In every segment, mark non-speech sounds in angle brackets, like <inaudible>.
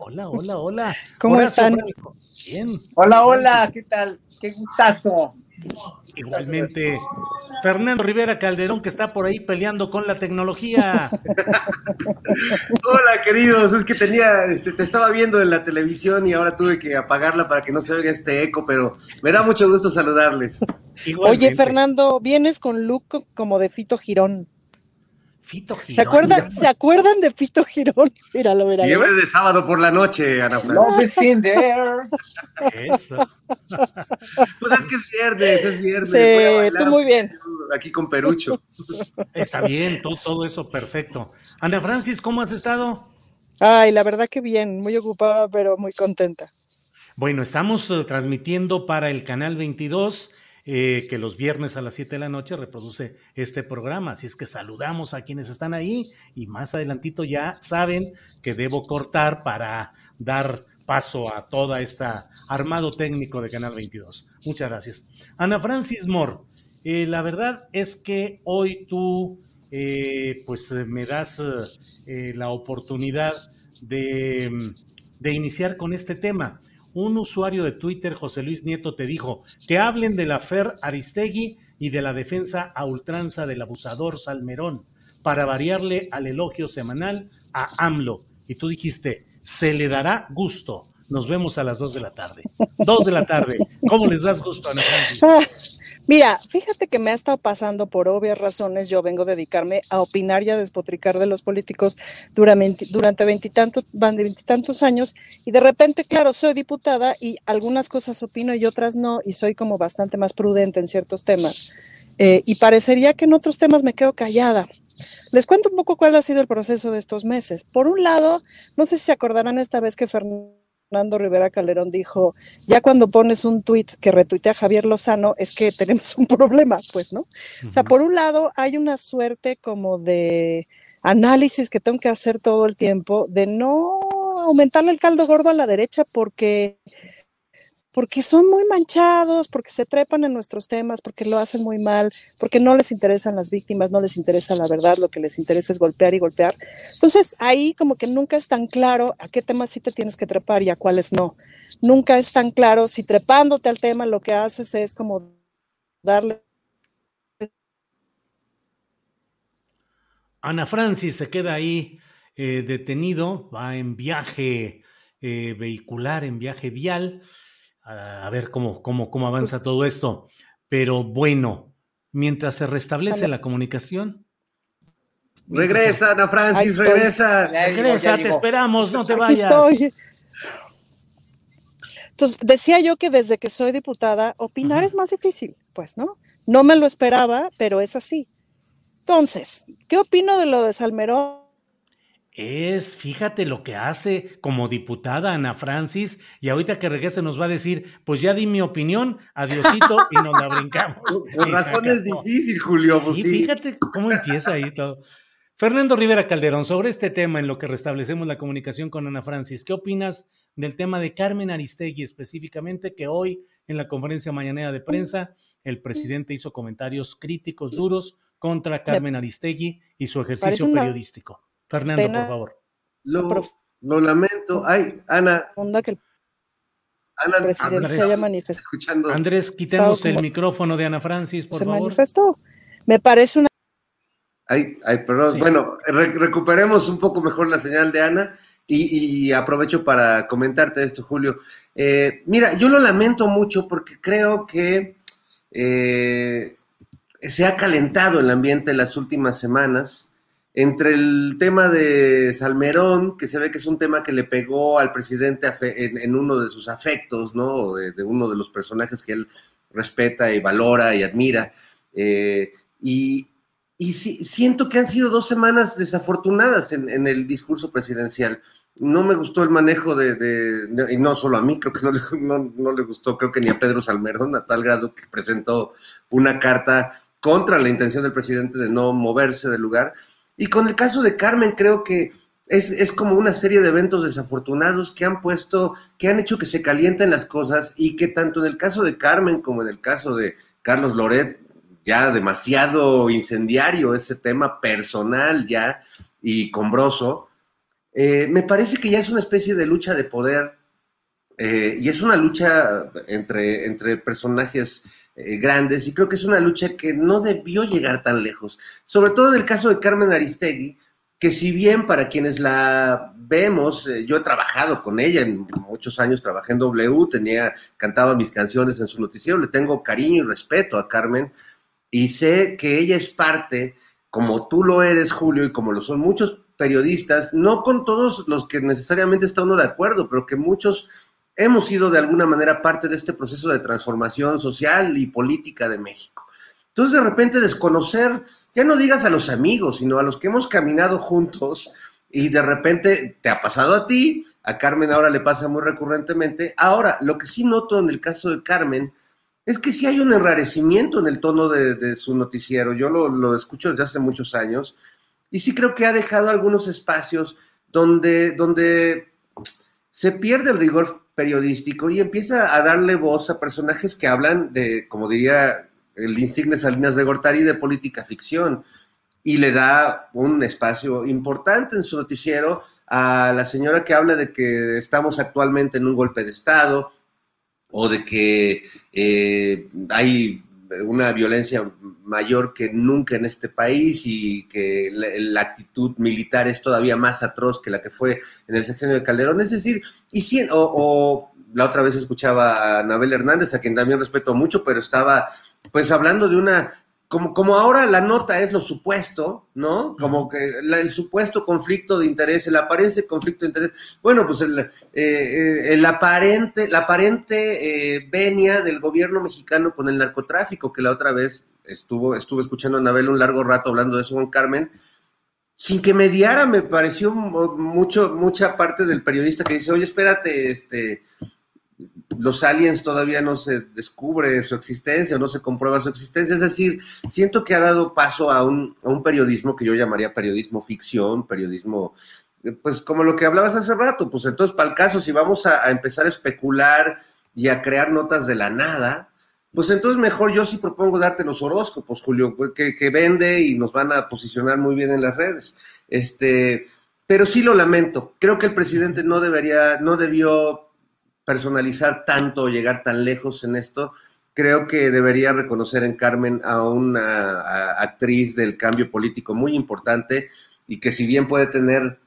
Hola, hola, hola. ¿Cómo están? Bien. Hola, hola, ¿qué tal? Qué gustazo. Igualmente, Fernando Rivera Calderón, que está por ahí peleando con la tecnología. <laughs> Hola, queridos. Es que tenía, este, te estaba viendo en la televisión y ahora tuve que apagarla para que no se oiga este eco, pero me da mucho gusto saludarles. Igualmente. Oye, Fernando, vienes con look co- como de Fito Girón. Fito Girón. ¿Se acuerdan, ¿Se acuerdan de Fito Girón? Míralo, míralo. Liebre de sábado por la noche, Ana Fran. Love is in there. Eso. <laughs> Pues es que es viernes, es viernes. Sí, tú muy bien. Aquí con Perucho. Está bien, todo, todo eso perfecto. Ana Francis, ¿cómo has estado? Ay, la verdad que bien, muy ocupada, pero muy contenta. Bueno, estamos eh, transmitiendo para el canal 22, eh, que los viernes a las 7 de la noche reproduce este programa. Así es que saludamos a quienes están ahí y más adelantito ya saben que debo cortar para dar paso a toda esta armado técnico de Canal 22. Muchas gracias. Ana Francis Moore, eh, la verdad es que hoy tú eh, pues me das la oportunidad de, mm, de iniciar con este tema. Un usuario de Twitter, José Luis Nieto, te dijo que hablen de la Fer Aristegui y de la defensa a ultranza del abusador Salmerón para variarle al elogio semanal a AMLO. Y tú dijiste, se le dará gusto. Nos vemos a las 2 de la tarde. 2 de la tarde. ¿Cómo les das gusto, Ana Francis? Mira, fíjate que me ha estado pasando por obvias razones. Yo vengo a dedicarme a opinar y a despotricar de los políticos durante veintitantos, veintitantos años y de repente, claro, soy diputada y algunas cosas opino y otras no y soy como bastante más prudente en ciertos temas. Eh, y parecería que en otros temas me quedo callada. Les cuento un poco cuál ha sido el proceso de estos meses. Por un lado, no sé si se acordarán esta vez que Fernando Fernando Rivera Calderón dijo, ya cuando pones un tuit que retuitea a Javier Lozano, es que tenemos un problema, pues, ¿no? O sea, por un lado, hay una suerte como de análisis que tengo que hacer todo el tiempo de no aumentarle el caldo gordo a la derecha porque porque son muy manchados, porque se trepan en nuestros temas, porque lo hacen muy mal, porque no les interesan las víctimas, no les interesa la verdad, lo que les interesa es golpear y golpear. Entonces ahí como que nunca es tan claro a qué temas sí te tienes que trepar y a cuáles no. Nunca es tan claro si trepándote al tema lo que haces es como darle Ana Francis se queda ahí eh, detenido, va en viaje eh, vehicular, en viaje vial, a, a ver cómo, cómo, cómo avanza todo esto. Pero bueno, mientras se restablece la comunicación. Regresa, Ana Francis, regresa. Ya Regresa, ya te llegó. esperamos, no te Aquí vayas. estoy. Entonces, decía yo que desde que soy diputada, opinar es más difícil, pues, ¿no? No me lo esperaba, pero es así. Entonces, ¿qué opino de lo de Salmerón? Es, fíjate lo que hace como diputada Ana Francis, y ahorita que regrese nos va a decir, pues ya di mi opinión, adiosito, y nos la brincamos. Por razones acabó. difícil, Julio. pues Sí, sí. fíjate cómo empieza ahí todo. Fernando Rivera Calderón, sobre este tema en lo que restablecemos la comunicación con Ana Francis, ¿qué opinas del tema de Carmen Aristegui específicamente, que hoy en la conferencia mañanera de prensa el presidente hizo comentarios críticos duros contra Carmen Aristegui y su ejercicio una periodístico? Fernando, pena por favor. Lo, Lo lamento. Ay, Ana. Onda que el Ana, presidente Andrés. se haya manifestado. escuchando. Andrés, quitemos el micrófono de Ana Francis, por Se favor. manifestó. Me parece una Ay, ay, perdón. Sí. Bueno, re- recuperemos un poco mejor la señal de Ana y, y aprovecho para comentarte esto, Julio. Eh, mira, yo lo lamento mucho porque creo que eh, se ha calentado el ambiente en las últimas semanas entre el tema de Salmerón, que se ve que es un tema que le pegó al presidente en, uno de sus afectos, ¿no? De, de uno de los personajes que él respeta y valora y admira. Eh, y, y sí- siento que han sido dos semanas desafortunadas en, el discurso presidencial. No me gustó el manejo de, y no solo a mí, creo que no no- no le gustó, creo que ni a Pedro Salmerón, a tal grado que presentó una carta contra la intención del presidente de no moverse del lugar. Y con el caso de Carmen, creo que es, es como una serie de eventos desafortunados que han puesto, que han hecho que se calienten las cosas y que tanto en el caso de Carmen como en el caso de Carlos Loret, ya demasiado incendiario ese tema personal ya y combroso, eh, me parece que ya es una especie de lucha de poder eh, y es una lucha entre, entre personajes eh, grandes y creo que es una lucha que no debió llegar tan lejos, sobre todo en el caso de Carmen Aristegui, que si bien para quienes la vemos, eh, yo he trabajado con ella en muchos años, trabajé en W, tenía, cantaba mis canciones en su noticiero, le tengo cariño y respeto a Carmen y sé que ella es parte, como tú lo eres, Julio, y como lo son muchos periodistas, no con todos los que necesariamente está uno de acuerdo, pero que muchos hemos sido de alguna manera parte de este proceso de transformación social y política de México. Entonces, de repente, desconocer, ya no digas a los amigos, sino a los que hemos caminado juntos y de repente te ha pasado a ti, a Carmen ahora le pasa muy recurrentemente. Ahora, lo que sí noto en el caso de Carmen es que sí hay un enrarecimiento en el tono de, de su noticiero. Yo lo, lo escucho desde hace muchos años y sí creo que ha dejado algunos espacios donde, donde se pierde el rigor periodístico y empieza a darle voz a personajes que hablan de, como diría el insigne Salinas de Gortari, de política ficción. Y le da un espacio importante en su noticiero a la señora que habla de que estamos actualmente en un golpe de Estado o de que eh, hay una violencia mayor que nunca en este país y que la, actitud militar es todavía más atroz que la que fue en el sexenio de Calderón. Es decir, y si, o, o la otra vez escuchaba a Anabel Hernández, a quien también respeto mucho, pero estaba pues hablando de una como, como ahora la nota es lo supuesto, ¿no? Como que la, el supuesto conflicto de interés, el aparente conflicto de interés. Bueno, pues el, eh, el aparente, la aparente eh, venia del gobierno mexicano con el narcotráfico, que la otra vez estuvo, estuve escuchando a Anabel un largo rato hablando de eso con Carmen, sin que mediara, me pareció mucho, mucha parte del periodista que dice, oye, espérate, este, los aliens todavía no se descubre su existencia o no se comprueba su existencia. Es decir, siento que ha dado paso a un, a un periodismo que yo llamaría periodismo ficción, periodismo, pues como lo que hablabas hace rato, pues entonces para el caso, si vamos a, empezar a especular y a crear notas de la nada, pues entonces mejor yo sí propongo darte los horóscopos, Julio, que, que vende y nos van a posicionar muy bien en las redes. Este, pero sí lo lamento. Creo que el presidente no debería, no debió personalizar tanto, llegar tan lejos en esto, creo que debería reconocer en Carmen a una actriz del cambio político muy importante y que si bien puede tener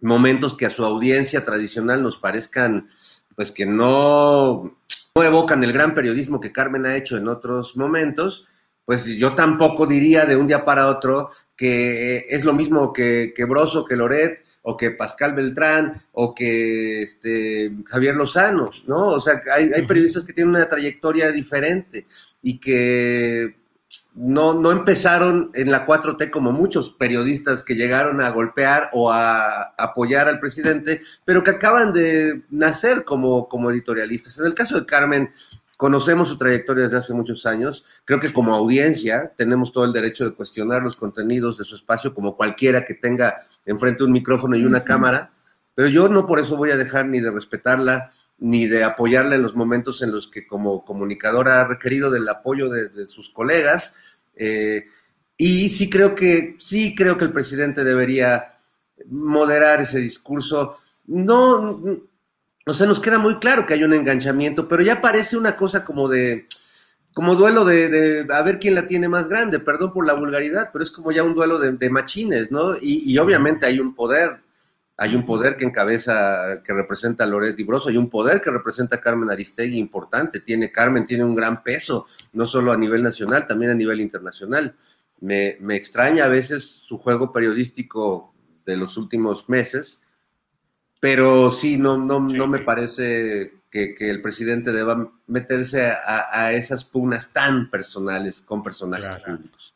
momentos que a su audiencia tradicional nos parezcan, pues que no, no evocan el gran periodismo que Carmen ha hecho en otros momentos, pues yo tampoco diría de un día para otro que es lo mismo que, que Broso, que Loret, o que Pascal Beltrán, o que este, Javier Lozano, ¿no? O sea, hay, hay, periodistas que tienen una trayectoria diferente y que no, no empezaron en la 4T como muchos periodistas que llegaron a golpear o a apoyar al presidente, pero que acaban de nacer como, como editorialistas. En el caso de Carmen, Conocemos su trayectoria desde hace muchos años. Creo que como audiencia tenemos todo el derecho de cuestionar los contenidos de su espacio como cualquiera que tenga enfrente un micrófono y una uh -huh. cámara, pero yo no por eso voy a dejar ni de respetarla ni de apoyarla en los momentos en los que como comunicadora ha requerido del apoyo de, de sus colegas. Eh, y sí creo que sí creo que el presidente debería moderar ese discurso no, o sea, nos queda muy claro que hay un enganchamiento, pero ya parece una cosa como de, como duelo de, a ver quién la tiene más grande, perdón por la vulgaridad, pero es como ya un duelo de, machines, ¿no? Y, obviamente hay un poder, hay un poder que encabeza, que representa a Loretti Broso, hay un poder que representa a Carmen Aristegui importante, tiene, Carmen tiene un gran peso, no solo a nivel nacional, también a nivel internacional. Me, me extraña a veces su juego periodístico de los últimos meses, pero sí, no, no, no me parece que, el presidente deba meterse a, esas pugnas tan personales con personajes públicos.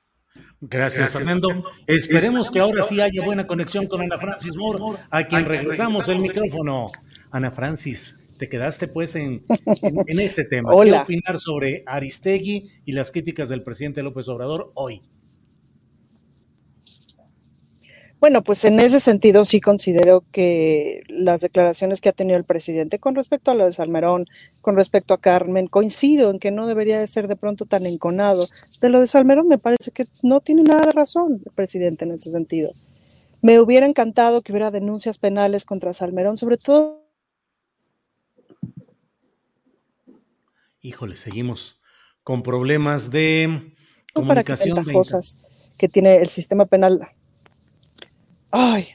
Gracias, Fernando. Esperemos que ahora sí haya buena conexión con Ana Francis Moore, a quien regresamos el micrófono. Ana Francis, te quedaste pues en, en, este tema. Hola. ¿Qué opinar sobre Aristegui y las críticas del presidente López Obrador hoy? Bueno, pues en ese sentido sí considero que las declaraciones que ha tenido el presidente con respecto a lo de Salmerón, con respecto a Carmen, coincido en que no debería de ser de pronto tan enconado. De lo de Salmerón me parece que no tiene nada de razón el presidente en ese sentido. Me hubiera encantado que hubiera denuncias penales contra Salmerón, sobre todo. Híjole, seguimos con problemas de comunicación. Para que que tiene el sistema penal Ay,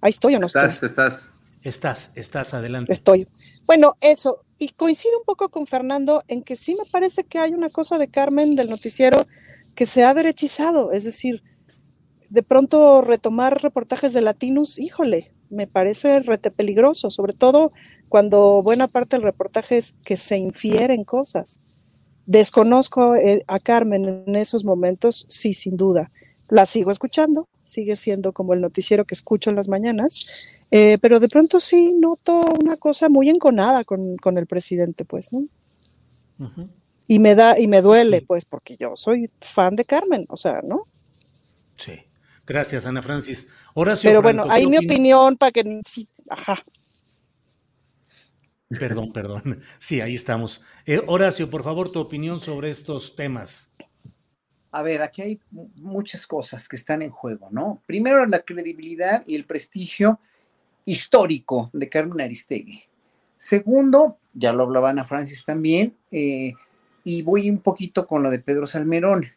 ahí estoy o no estás, estoy. Estás, estás. Estás, adelante. Estoy. Bueno, eso. Y coincido un poco con Fernando en que sí me parece que hay una cosa de Carmen del noticiero que se ha derechizado. Es decir, de pronto retomar reportajes de Latinus, híjole, me parece rete peligroso, sobre todo cuando buena parte del reportaje es que se infieren cosas. Desconozco eh, a Carmen en esos momentos, sí, sin duda. La sigo escuchando, sigue siendo como el noticiero que escucho en las mañanas, eh, pero de pronto sí noto una cosa muy enconada con, el presidente, pues, ¿no? Y me da, y me duele, pues, porque yo soy fan de Carmen, o sea, ¿no? Sí. Gracias, Ana Francis. Horacio pero bueno, ahí mi opinión para que sí, ajá. Perdón, perdón. <laughs> Sí, ahí estamos. Eh, Horacio, por favor, tu opinión sobre estos temas a ver, aquí hay muchas cosas que están en juego, ¿no? Primero, la credibilidad y el prestigio histórico de Carmen Aristegui. Segundo, ya lo hablaba Ana Francis también, eh, y voy un poquito con lo de Pedro Salmerón.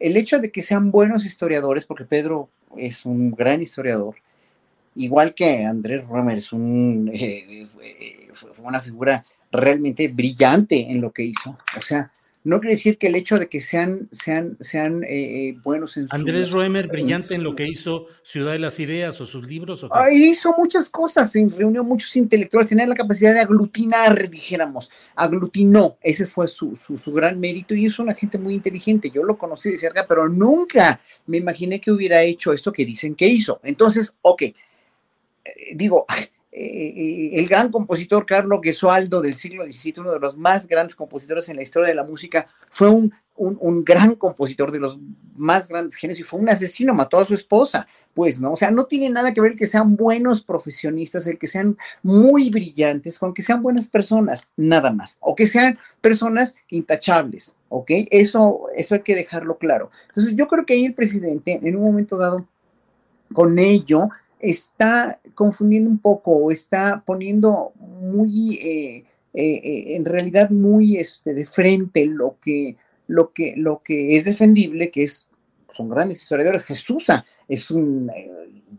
El hecho de que sean buenos historiadores, porque Pedro es un gran historiador, igual que Andrés Romer es un, eh, fue una figura realmente brillante en lo que hizo. O sea, no quiere decir que el hecho de que sean, sean, sean eh, eh, buenos en su, Andrés Roemer, brillante en, lo que hizo Ciudad de las Ideas o sus libros. ¿o hizo muchas cosas, reunió muchos intelectuales, tenía la capacidad de aglutinar, dijéramos, aglutinó, ese fue su, su, gran mérito y es una gente muy inteligente. Yo lo conocí de cerca, pero nunca me imaginé que hubiera hecho esto que dicen que hizo. Entonces, ok, eh, digo, eh, el gran compositor Carlos Gesualdo del siglo XVII, uno de los más grandes compositores en la historia de la música, fue un, un, gran compositor de los más grandes genios y fue un asesino, mató a su esposa, pues, ¿no? O sea, no tiene nada que ver que sean buenos profesionistas, el que sean muy brillantes, con que sean buenas personas, nada más, o que sean personas intachables, ¿ok? Eso, eso hay que dejarlo claro. Entonces, yo creo que ahí el presidente, en un momento dado, con ello, está confundiendo un poco o está poniendo muy, eh, eh, eh, en realidad muy este, de frente lo que, lo, que, lo que es defendible, que es, son grandes historiadores. Jesús es un,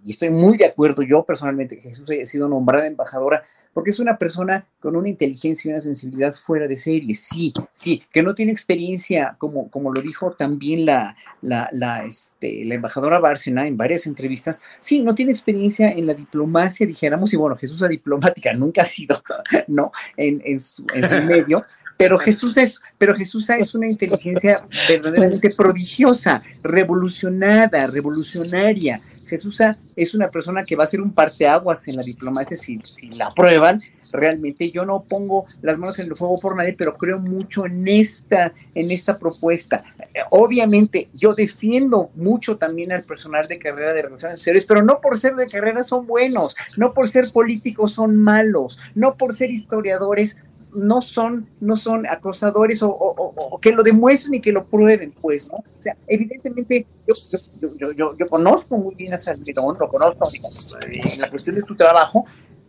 y estoy muy de acuerdo yo personalmente que Jesús haya sido nombrada embajadora, porque es una persona con una inteligencia y una sensibilidad fuera de serie, sí, sí, que no tiene experiencia, como, como lo dijo también la, la, la, este, la embajadora Bárcena en varias entrevistas, sí, no tiene experiencia en la diplomacia, dijéramos, y bueno, Jesús a diplomática nunca ha sido, <laughs> ¿no? En, en, su, en su medio, pero Jesús es, pero Jesús es una inteligencia verdaderamente prodigiosa, revolucionada, revolucionaria, Jesús es una persona que va a ser un parteaguas en la diplomacia si, la aprueban. Realmente yo no pongo las manos en el fuego por nadie, pero creo mucho en esta, en esta propuesta. Obviamente, yo defiendo mucho también al personal de carrera de relaciones exteriores, pero no por ser de carrera son buenos, no por ser políticos son malos, no por ser historiadores no son, no son acosadores o, que lo demuestren y que lo prueben, pues, ¿no? O sea, evidentemente yo, yo, yo, yo conozco muy bien a Salmerón, lo conozco en la cuestión de tu trabajo,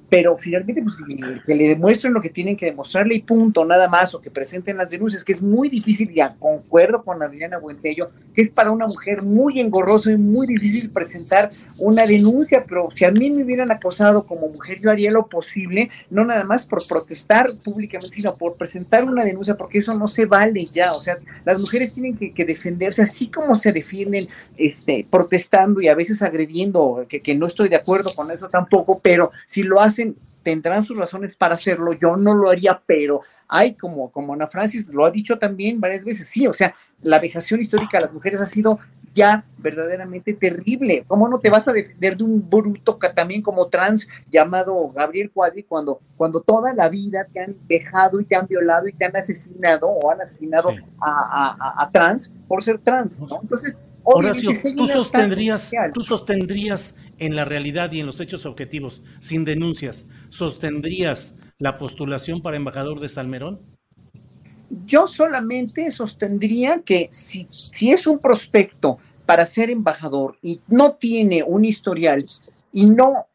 pero finalmente pues, que le demuestren lo que tienen que demostrarle y punto, nada más, o que presenten las denuncias, que es muy difícil, ya concuerdo con Adriana Buentello, que es para una mujer muy engorroso y muy difícil presentar una denuncia, pero si a mí me hubieran acosado como mujer, yo haría lo posible, no nada más por protestar públicamente, sino por presentar una denuncia, porque eso no se vale ya, o sea, las mujeres tienen que, defenderse, así como se defienden este, protestando y a veces agrediendo, que, que no estoy de acuerdo con eso tampoco, pero si lo hacen tendrán sus razones para hacerlo, yo no lo haría, pero hay como, como Ana Francis lo ha dicho también varias veces, sí, o sea, la vejación histórica de las mujeres ha sido ya verdaderamente terrible. ¿Cómo no te vas a defender de un bruto también como trans llamado Gabriel Cuadri cuando, cuando toda la vida te han dejado y te han violado y te han asesinado o han asesinado a, trans por ser trans, ¿no? Entonces, Horacio, tú sostendrías, tú sostendrías en la realidad y en los hechos objetivos, sin denuncias, ¿sostendrías la postulación para embajador de Salmerón? Yo solamente sostendría que si, si es un prospecto para ser embajador y no tiene un historial y no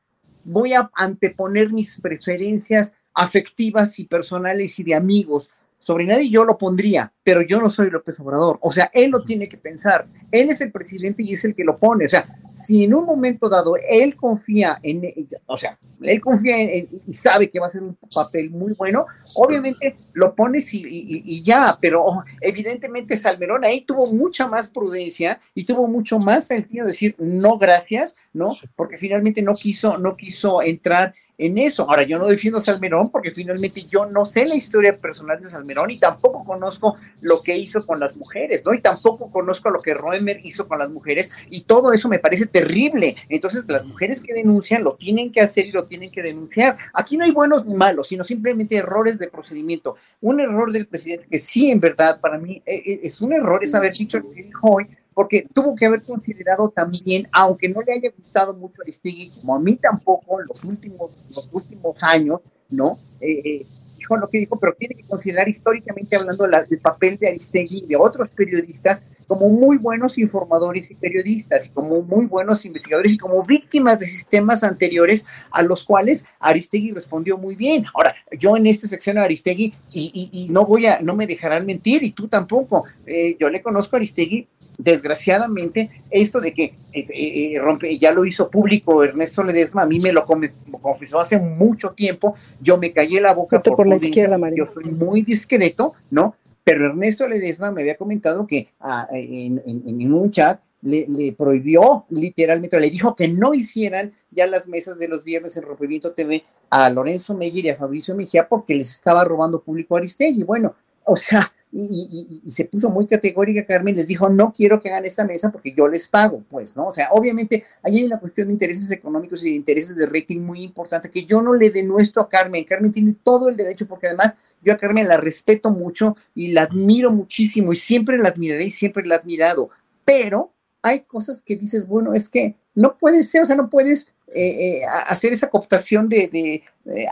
voy a anteponer mis preferencias afectivas y personales y de amigos sobre nadie yo lo pondría, pero yo no soy López Obrador. O sea, él lo tiene que pensar. Él es el presidente y es el que lo pone. O sea, si en un momento dado él confía en, o sea, él confía en, y sabe que va a ser un papel muy bueno, obviamente lo pones y, y, ya, pero evidentemente Salmerón ahí tuvo mucha más prudencia y tuvo mucho más sentido decir no gracias, ¿no? Porque finalmente no quiso, no quiso entrar en eso. Ahora, yo no defiendo a Salmerón porque finalmente yo no sé la historia personal de Salmerón y tampoco conozco lo que hizo con las mujeres, ¿no? Y tampoco conozco lo que Roemer hizo con las mujeres y todo eso me parece terrible. Entonces, las mujeres que denuncian lo tienen que hacer y lo tienen que denunciar. Aquí no hay buenos ni malos, sino simplemente errores de procedimiento. Un error del presidente que sí, en verdad, para mí eh, eh, es un error es haber dicho que dijo hoy, porque tuvo que haber considerado también, aunque no le haya gustado mucho Aristegui, como a mí tampoco en los últimos, los últimos años, ¿no? Eh, eh dijo lo que dijo, pero tiene que considerar históricamente hablando la, el papel de Aristegui y de otros periodistas como muy buenos informadores y periodistas, y como muy buenos investigadores y como víctimas de sistemas anteriores a los cuales Aristegui respondió muy bien. Ahora, yo en esta sección de Aristegui, y, no voy a, no me dejarán mentir, y tú tampoco, eh, yo le conozco a Aristegui, desgraciadamente, esto de que eh, eh, rompe, ya lo hizo público Ernesto Ledesma, a mí me lo confesó hace mucho tiempo, yo me callé la boca por, la izquierda, Yo soy muy discreto, ¿no? Pero Ernesto Ledesma me había comentado que ah, en, un chat le, prohibió literalmente, le dijo que no hicieran ya las mesas de los viernes en Rompimiento TV a Lorenzo Meyer y a Fabricio Mejía porque les estaba robando público a Aristegui. Bueno, o sea, y, se puso muy categórica Carmen, les dijo, no quiero que hagan esta mesa porque yo les pago, pues, ¿no? O sea, obviamente ahí hay una cuestión de intereses económicos y de intereses de rating muy importante que yo no le denuestro a Carmen. Carmen tiene todo el derecho porque además yo a Carmen la respeto mucho y la admiro muchísimo y siempre la admiraré y siempre la he admirado, pero hay cosas que dices, bueno, es que no puede ser, o sea, no puedes eh, eh, hacer esa cooptación de, de, eh,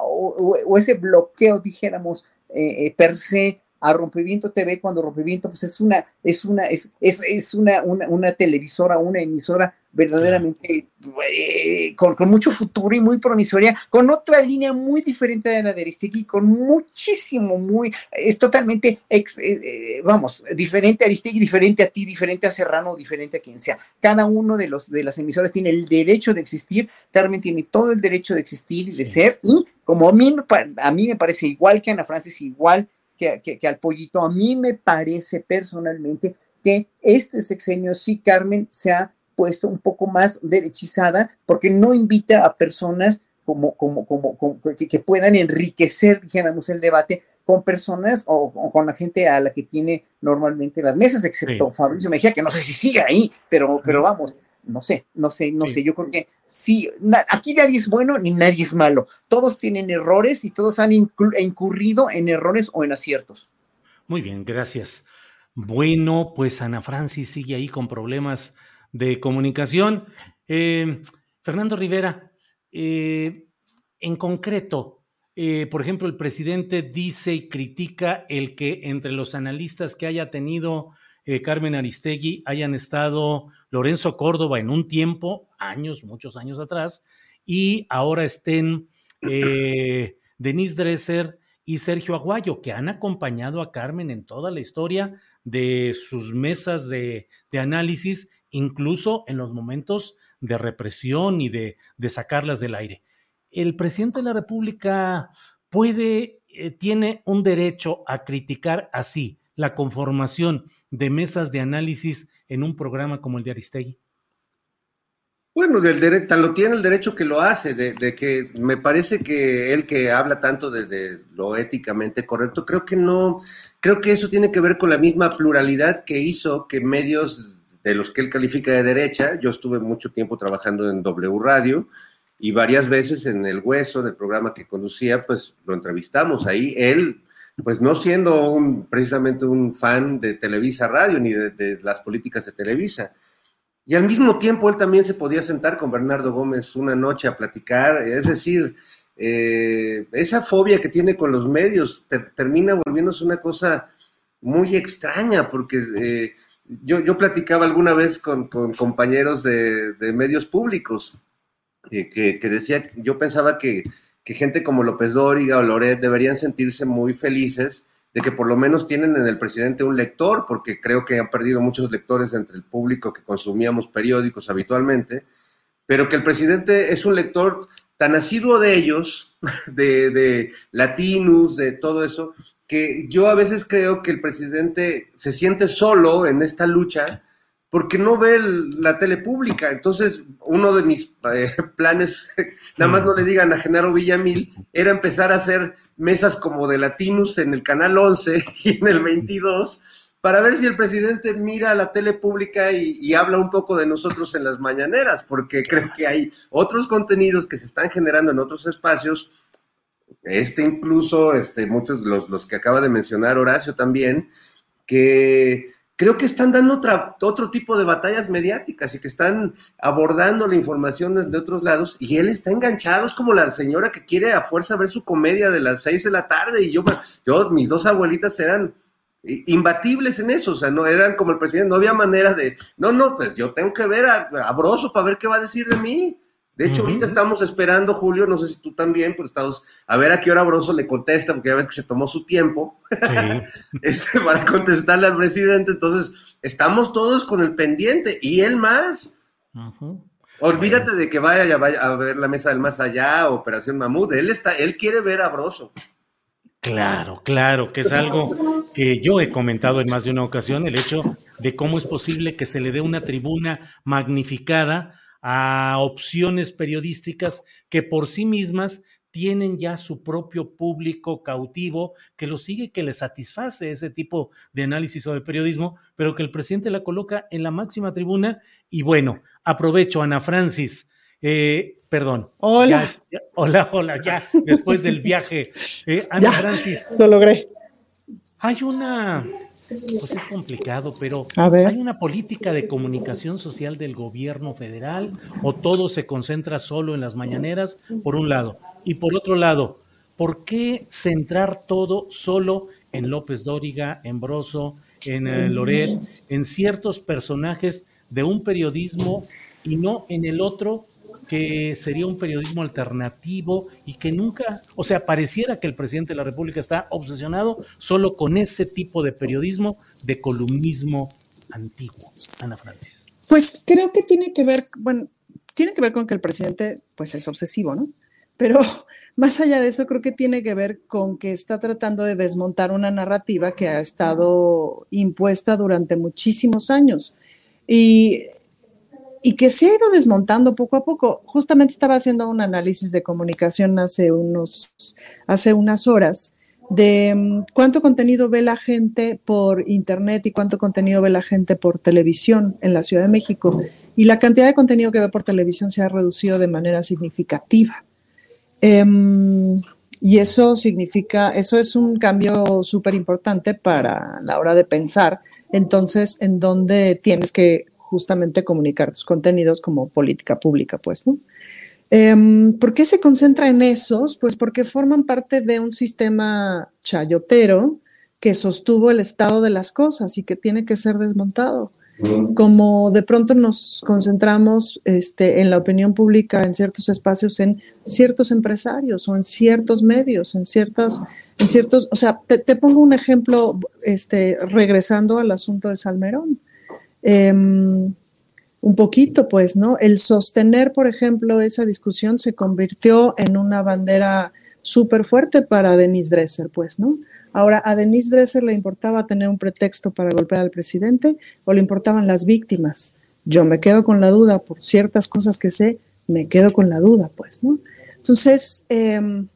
o, ese bloqueo, dijéramos, per se a Rompimiento TV cuando Rompimiento pues es una es una es, es, una, una, televisora, una emisora verdaderamente eh, con, mucho futuro y muy promisoria, con otra línea muy diferente de la de Aristegui, con muchísimo, muy, es totalmente, ex, eh, eh, vamos, diferente a Aristegui, diferente a ti, diferente a Serrano, diferente a quien sea. Cada uno de, los, de las emisoras tiene el derecho de existir, Carmen tiene todo el derecho de existir y de ser, y como a mí, a mí me parece igual que Ana Francis, igual que, al pollito. A mí me parece personalmente que este sexenio sí, Carmen, se ha puesto un poco más derechizada porque no invita a personas como, como, como, que, puedan enriquecer, dijéramos, el debate con personas o, con la gente a la que tiene normalmente las mesas, excepto Fabricio Mejía, que no sé si sigue ahí, pero, pero vamos, no sé, no sé, no sé, yo creo que sí, aquí nadie es bueno ni nadie es malo, todos tienen errores y todos han incurrido en errores o en aciertos. Muy bien, gracias. Bueno, pues Ana Francis sigue ahí con problemas de comunicación. Eh, Fernando Rivera, eh, en concreto, eh, por ejemplo, el presidente dice y critica el que entre los analistas que haya tenido eh, Carmen Aristegui hayan estado Lorenzo Córdoba en un tiempo, años, muchos años atrás, y ahora estén eh, Denise Dresser y Sergio Aguayo, que han acompañado a Carmen en toda la historia de sus mesas de, de análisis, incluso en los momentos de represión y de, de, sacarlas del aire. El presidente de la República puede, eh, tiene un derecho a criticar así la conformación de mesas de análisis en un programa como el de Aristegui. Bueno, del derecho, lo tiene el derecho que lo hace, de, que me parece que él que habla tanto de, de, lo éticamente correcto, creo que no, creo que eso tiene que ver con la misma pluralidad que hizo que medios de los que él califica de derecha, yo estuve mucho tiempo trabajando en W Radio y varias veces en El Hueso, en el programa que conducía, pues lo entrevistamos ahí, él, pues no siendo precisamente un fan de Televisa Radio ni de, las políticas de Televisa, y al mismo tiempo él también se podía sentar con Bernardo Gómez una noche a platicar, es decir, eh, esa fobia que tiene con los medios ter termina volviéndose una cosa muy extraña, porque eh, yo, yo, platicaba alguna vez con, compañeros de, medios públicos eh, que, decía, yo pensaba que, que gente como López Dóriga o Loret deberían sentirse muy felices de que por lo menos tienen en el presidente un lector, porque creo que han perdido muchos lectores entre el público que consumíamos periódicos habitualmente, pero que el presidente es un lector tan asiduo de ellos, <laughs> de, de Latinus, de todo eso, que yo a veces creo que el presidente se siente solo en esta lucha porque no ve la tele pública. Entonces, uno de mis eh, <laughs> planes, <laughs> nada más no le digan a Genaro Villamil, era empezar a hacer mesas como de Latinus en el canal 11 <laughs> y en el 22 para ver si el presidente mira la tele pública y, y, habla un poco de nosotros en las mañaneras, porque creo que hay otros contenidos que se están generando en otros espacios, este incluso, este, muchos los, los que acaba de mencionar Horacio también, que creo que están dando otra, otro tipo de batallas mediáticas y que están abordando la información de, de, otros lados y él está enganchado, es como la señora que quiere a fuerza ver su comedia de las seis de la tarde y yo, yo mis dos abuelitas eran imbatibles en eso, o sea, no eran como el presidente, no había manera de, no, no, pues yo tengo que ver a, a Broso para ver qué va a decir de mí. De hecho, uh -huh. ahorita estamos esperando, Julio, no sé si tú también, pero estamos a ver a qué hora Broso le contesta, porque ya ves que se tomó su tiempo sí. <laughs> este, para contestarle al presidente. Entonces, estamos todos con el pendiente y él más. Uh -huh. Olvídate bueno. de que vaya, vaya, a ver la mesa del más allá, Operación Mamut. Él está, él quiere ver a Broso. Claro, claro, que es algo que yo he comentado en más de una ocasión, el hecho de cómo es posible que se le dé una tribuna magnificada a opciones periodísticas que por sí mismas tienen ya su propio público cautivo que lo sigue, que le satisface ese tipo de análisis o de periodismo, pero que el presidente la coloca en la máxima tribuna. Y bueno, aprovecho, Ana Francis, eh, perdón. Hola. Ya, hola, hola, ya, después del viaje. Eh, Ana <laughs> ya, Francis. Lo logré. Hay una pues es complicado, pero ¿hay una política de comunicación social del gobierno federal o todo se concentra solo en las mañaneras, por un lado? Y por otro lado, ¿por qué centrar todo solo en López Dóriga, en Broso, en eh, Loret, en ciertos personajes de un periodismo y no en el otro que sería un periodismo alternativo y que nunca, o sea, pareciera que el presidente de la República está obsesionado solo con ese tipo de periodismo, de columnismo antiguo. Ana Francis. Pues creo que tiene que ver, bueno, tiene que ver con que el presidente, pues es obsesivo, ¿no? Pero <laughs> más allá de eso, creo que tiene que ver con que está tratando de desmontar una narrativa que ha estado impuesta durante muchísimos años. Y y que se ha ido desmontando poco a poco. Justamente estaba haciendo un análisis de comunicación hace, unos, hace unas horas de um, cuánto contenido ve la gente por internet y cuánto contenido ve la gente por televisión en la Ciudad de México. Y la cantidad de contenido que ve por televisión se ha reducido de manera significativa. Um, y eso significa, eso es un cambio súper importante para la hora de pensar entonces en dónde tienes que justamente comunicar tus contenidos como política pública, pues, ¿no? Eh, ¿Por qué se concentra en esos? Pues porque forman parte de un sistema chayotero que sostuvo el estado de las cosas y que tiene que ser desmontado. Como de pronto nos concentramos este, en la opinión pública en ciertos espacios, en ciertos empresarios o en ciertos medios, en ciertos, en ciertos, o sea, te, pongo un ejemplo, este, regresando al asunto de Salmerón. Em, un poquito, pues, ¿no? El sostener, por ejemplo, esa discusión se convirtió en una bandera súper fuerte para Denise Dresser, pues, ¿no? Ahora, ¿a Denise Dresser le importaba tener un pretexto para golpear al presidente o le importaban las víctimas? Yo me quedo con la duda por ciertas cosas que sé, me quedo con la duda, pues, ¿no? Entonces, em,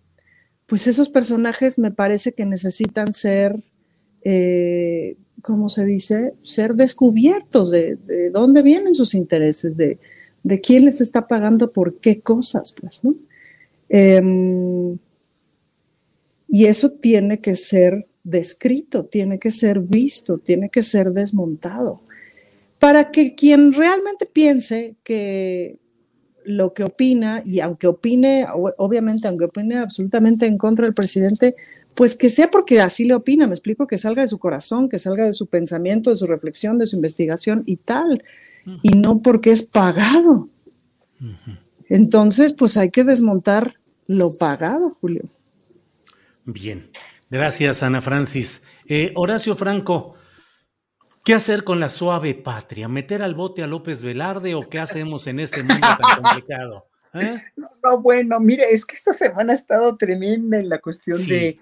pues esos personajes me parece que necesitan ser, eh, ¿cómo se dice? Ser descubiertos de, dónde vienen sus intereses, de, de, quién les está pagando por qué cosas, pues, ¿no? Em, y eso tiene que ser descrito, tiene que ser visto, tiene que ser desmontado, para que quien realmente piense que lo que opina, y aunque opine, obviamente, aunque opine absolutamente en contra del presidente, pues que sea porque así le opina, me explico, que salga de su corazón, que salga de su pensamiento, de su reflexión, de su investigación y tal, y no porque es pagado. Entonces, pues hay que desmontar lo pagado, Julio. Bien, gracias Ana Francis. Eh, Horacio Franco, ¿qué hacer con la suave patria? ¿Meter al bote a López Velarde o qué hacemos en este mundo tan <laughs> complicado? ¿Eh? No, bueno, mire, es que esta semana ha estado tremenda en la cuestión de,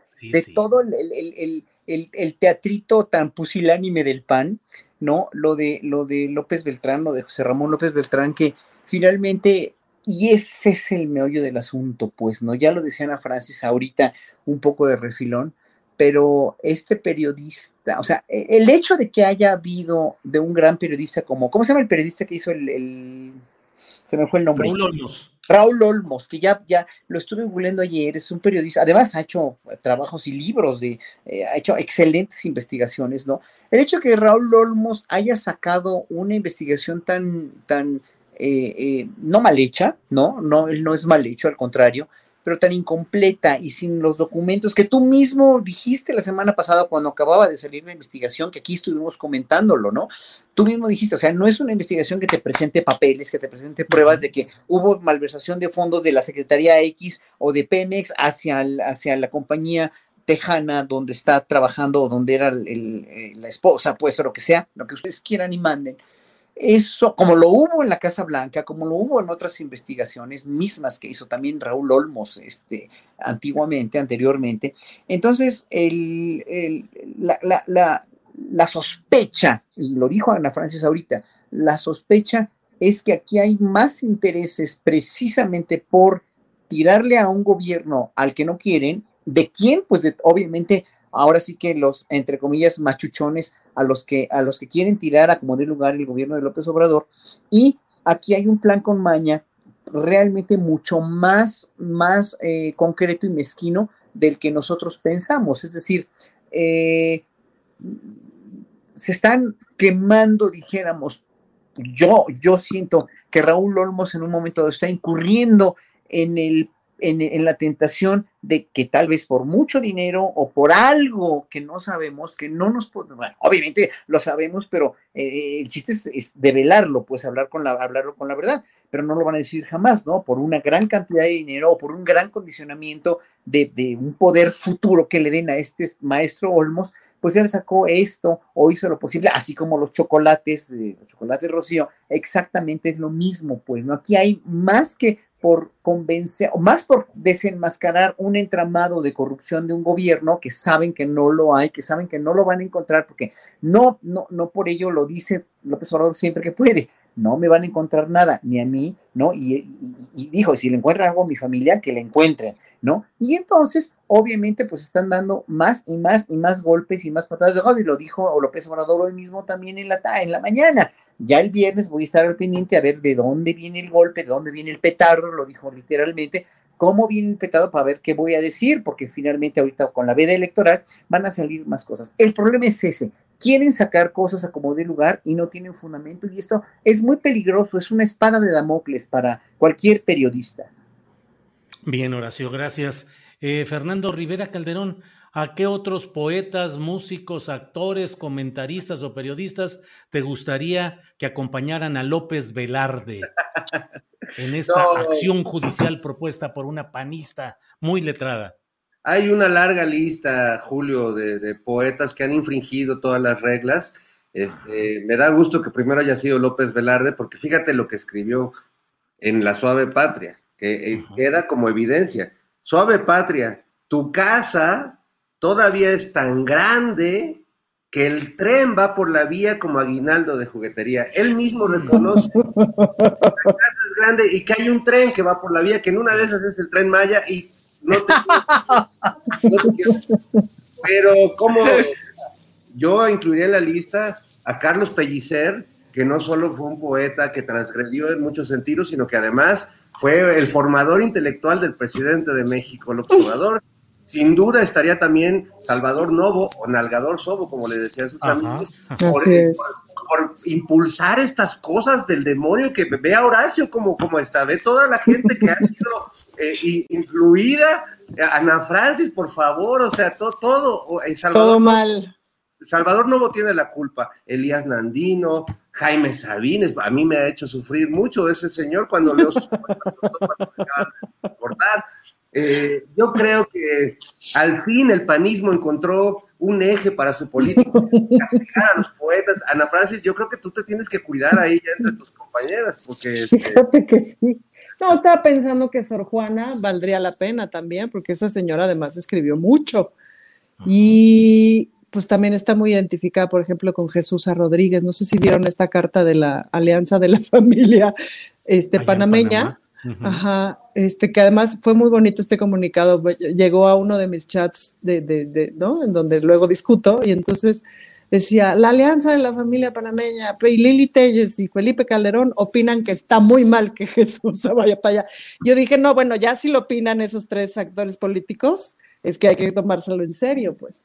todo el, teatrito tan pusilánime del PAN, ¿no? Lo de, lo de López Beltrán, lo de José Ramón López Beltrán, que finalmente y ese es el meollo del asunto, pues, ¿no? Ya lo decía Ana Francis ahorita, un poco de refilón, pero este periodista, o sea, e, el hecho de que haya habido de un gran periodista como, ¿cómo se llama el periodista que hizo el, se me fue el nombre? Raúl Olmos. Raúl Olmos, que ya, ya lo estuve googleando ayer, es un periodista, además ha hecho trabajos y libros, de, eh, ha hecho excelentes investigaciones, ¿no? El hecho de que Raúl Olmos haya sacado una investigación tan, tan eh, eh, no mal hecha, ¿no? No, él no es mal hecho, al contrario, pero tan incompleta y sin los documentos que tú mismo dijiste la semana pasada cuando acababa de salir la investigación, que aquí estuvimos comentándolo, ¿no? Tú mismo dijiste, o sea, no es una investigación que te presente papeles, que te presente pruebas de que hubo malversación de fondos de la Secretaría X o de Pemex hacia, hacia la compañía tejana donde está trabajando o donde era eh, la esposa, pues, o lo que sea, lo que ustedes quieran y manden eso, como lo hubo en la Casa Blanca, como lo hubo en otras investigaciones mismas que hizo también Raúl Olmos este, antiguamente, anteriormente. Entonces, el, la, sospecha, y lo dijo Ana Francis ahorita, la sospecha es que aquí hay más intereses precisamente por tirarle a un gobierno al que no quieren, de quién, pues obviamente ahora sí que los, entre comillas, machuchones a los que, a los que quieren tirar a como de lugar el gobierno de López Obrador. Y aquí hay un plan con maña realmente mucho más, más eh, concreto y mezquino del que nosotros pensamos. Es decir, eh, se están quemando, dijéramos, yo, yo siento que Raúl Olmos en un momento está incurriendo en el en, la tentación de que tal vez por mucho dinero o por algo que no sabemos, que no nos podemos, bueno, obviamente lo sabemos, pero eh, el chiste es, develarlo, pues hablar con la, hablarlo con la verdad, pero no lo van a decir jamás, ¿no? Por una gran cantidad de dinero o por un gran condicionamiento de, de un poder futuro que le den a este maestro Olmos, pues él sacó esto o hizo lo posible, así como los chocolates, los chocolates Rocío, exactamente es lo mismo, pues, ¿no? Aquí hay más que por convencer, o más por desenmascarar un entramado de corrupción de un gobierno que saben que no lo hay, que saben que no lo van a encontrar, porque no, no, no por ello lo dice López Obrador siempre que puede, no me van a encontrar nada, ni a mí, ¿no? Y, dijo, si le encuentran algo a mi familia, que le encuentren, ¿no? Y entonces, obviamente, pues están dando más y más y más golpes y más patadas de gol, y lo dijo López Obrador hoy mismo también en la, en la mañana. Ya el viernes voy a estar al pendiente a ver de dónde viene el golpe, de dónde viene el petardo, lo dijo literalmente, cómo viene el petardo para ver qué voy a decir, porque finalmente ahorita con la veda electoral van a salir más cosas. El problema es ese, quieren sacar cosas a como de lugar y no tienen fundamento y esto es muy peligroso, es una espada de Damocles para cualquier periodista. Bien, Horacio, gracias. Eh, Fernando Rivera Calderón, ¿a qué otros poetas, músicos, actores, comentaristas o periodistas te gustaría que acompañaran a López Velarde <laughs> en esta acción judicial propuesta por una panista muy letrada? Hay una larga lista, Julio, de, poetas que han infringido todas las reglas. Este, me da gusto que primero haya sido López Velarde, porque fíjate lo que escribió en La Suave Patria, que eh, era como evidencia. Suave Patria, tu casa todavía es tan grande que el tren va por la vía como aguinaldo de juguetería. Él mismo reconoce. Que <laughs> la casa es grande y que hay un tren que va por la vía, que en una de esas es el tren Maya y no <laughs> Pero como yo incluiría en la lista a Carlos Pellicer, que no solo fue un poeta que transgredió en muchos sentidos, sino que además fue el formador intelectual del presidente de México, el observador. Sin duda estaría también Salvador Novo o Nalgador Sobo, como le decía su familia, por, impulsar estas cosas del demonio que ve a Horacio como, como está, ve toda la gente que ha sido <laughs> eh, incluida Ana Francis, por favor, o sea, todo, todo, todo mal. Salvador Novo tiene la culpa, Elías Nandino, Jaime Sabines, a mí me ha hecho sufrir mucho ese señor cuando leo sus <laughs> cortar. Eh, yo creo que al fin el panismo encontró un eje para su política, <laughs> castigar a los poetas. Ana Francis, yo creo que tú te tienes que cuidar ahí ya entre tus compañeras, porque... Este, Fíjate que sí. No, estaba pensando que Sor Juana valdría la pena también, porque esa señora además escribió mucho. Y pues también está muy identificada, por ejemplo, con Jesús Rodríguez. No sé si vieron esta carta de la Alianza de la <laughs> Familia este, panameña. Ajá, este, que además fue muy bonito este comunicado. Llegó a uno de mis chats de, de, de, ¿no? En donde luego discuto, y entonces decía, la alianza de la familia panameña, y Lili Telles y Felipe Calderón opinan que está muy mal que <laughs> Jesús vaya para allá. Yo dije, no, bueno, ya si lo opinan esos tres actores políticos, es que hay que tomárselo en serio, pues.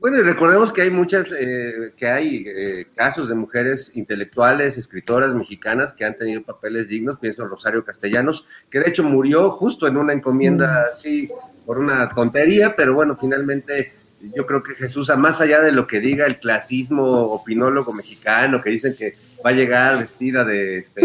Bueno, y recordemos que hay muchas, eh, que hay eh, casos de mujeres intelectuales, escritoras mexicanas que han tenido papeles dignos, pienso en Rosario Castellanos, que de hecho murió justo en una encomienda así, por una tontería, pero bueno, finalmente yo creo que Jesús, más allá de lo que diga el clasismo opinólogo mexicano, que dicen que va a llegar vestida de este,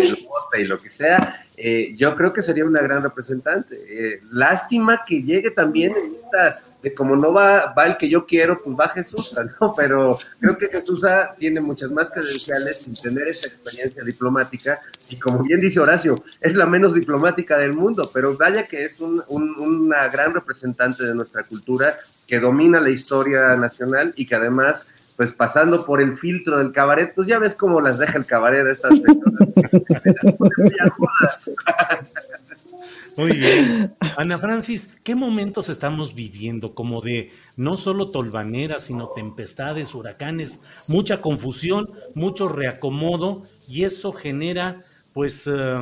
y lo que sea, eh, yo creo que sería una gran representante. Eh, lástima que llegue también esta, de como no va, va el que yo quiero, pues va Jesús, <laughs> ¿no? Pero creo que Jesús tiene muchas más credenciales sin tener esa experiencia diplomática y como bien dice Horacio, es la menos diplomática del mundo, pero vaya que es una gran representante de nuestra cultura que domina la historia nacional y que además pues pasando por el filtro del cabaret, pues ya ves cómo las deja el cabaret de estas <laughs> Muy bien. Ana Francis, ¿qué momentos estamos viviendo? Como de no solo tolvaneras, sino tempestades, huracanes, mucha confusión, mucho reacomodo, y eso genera pues eh,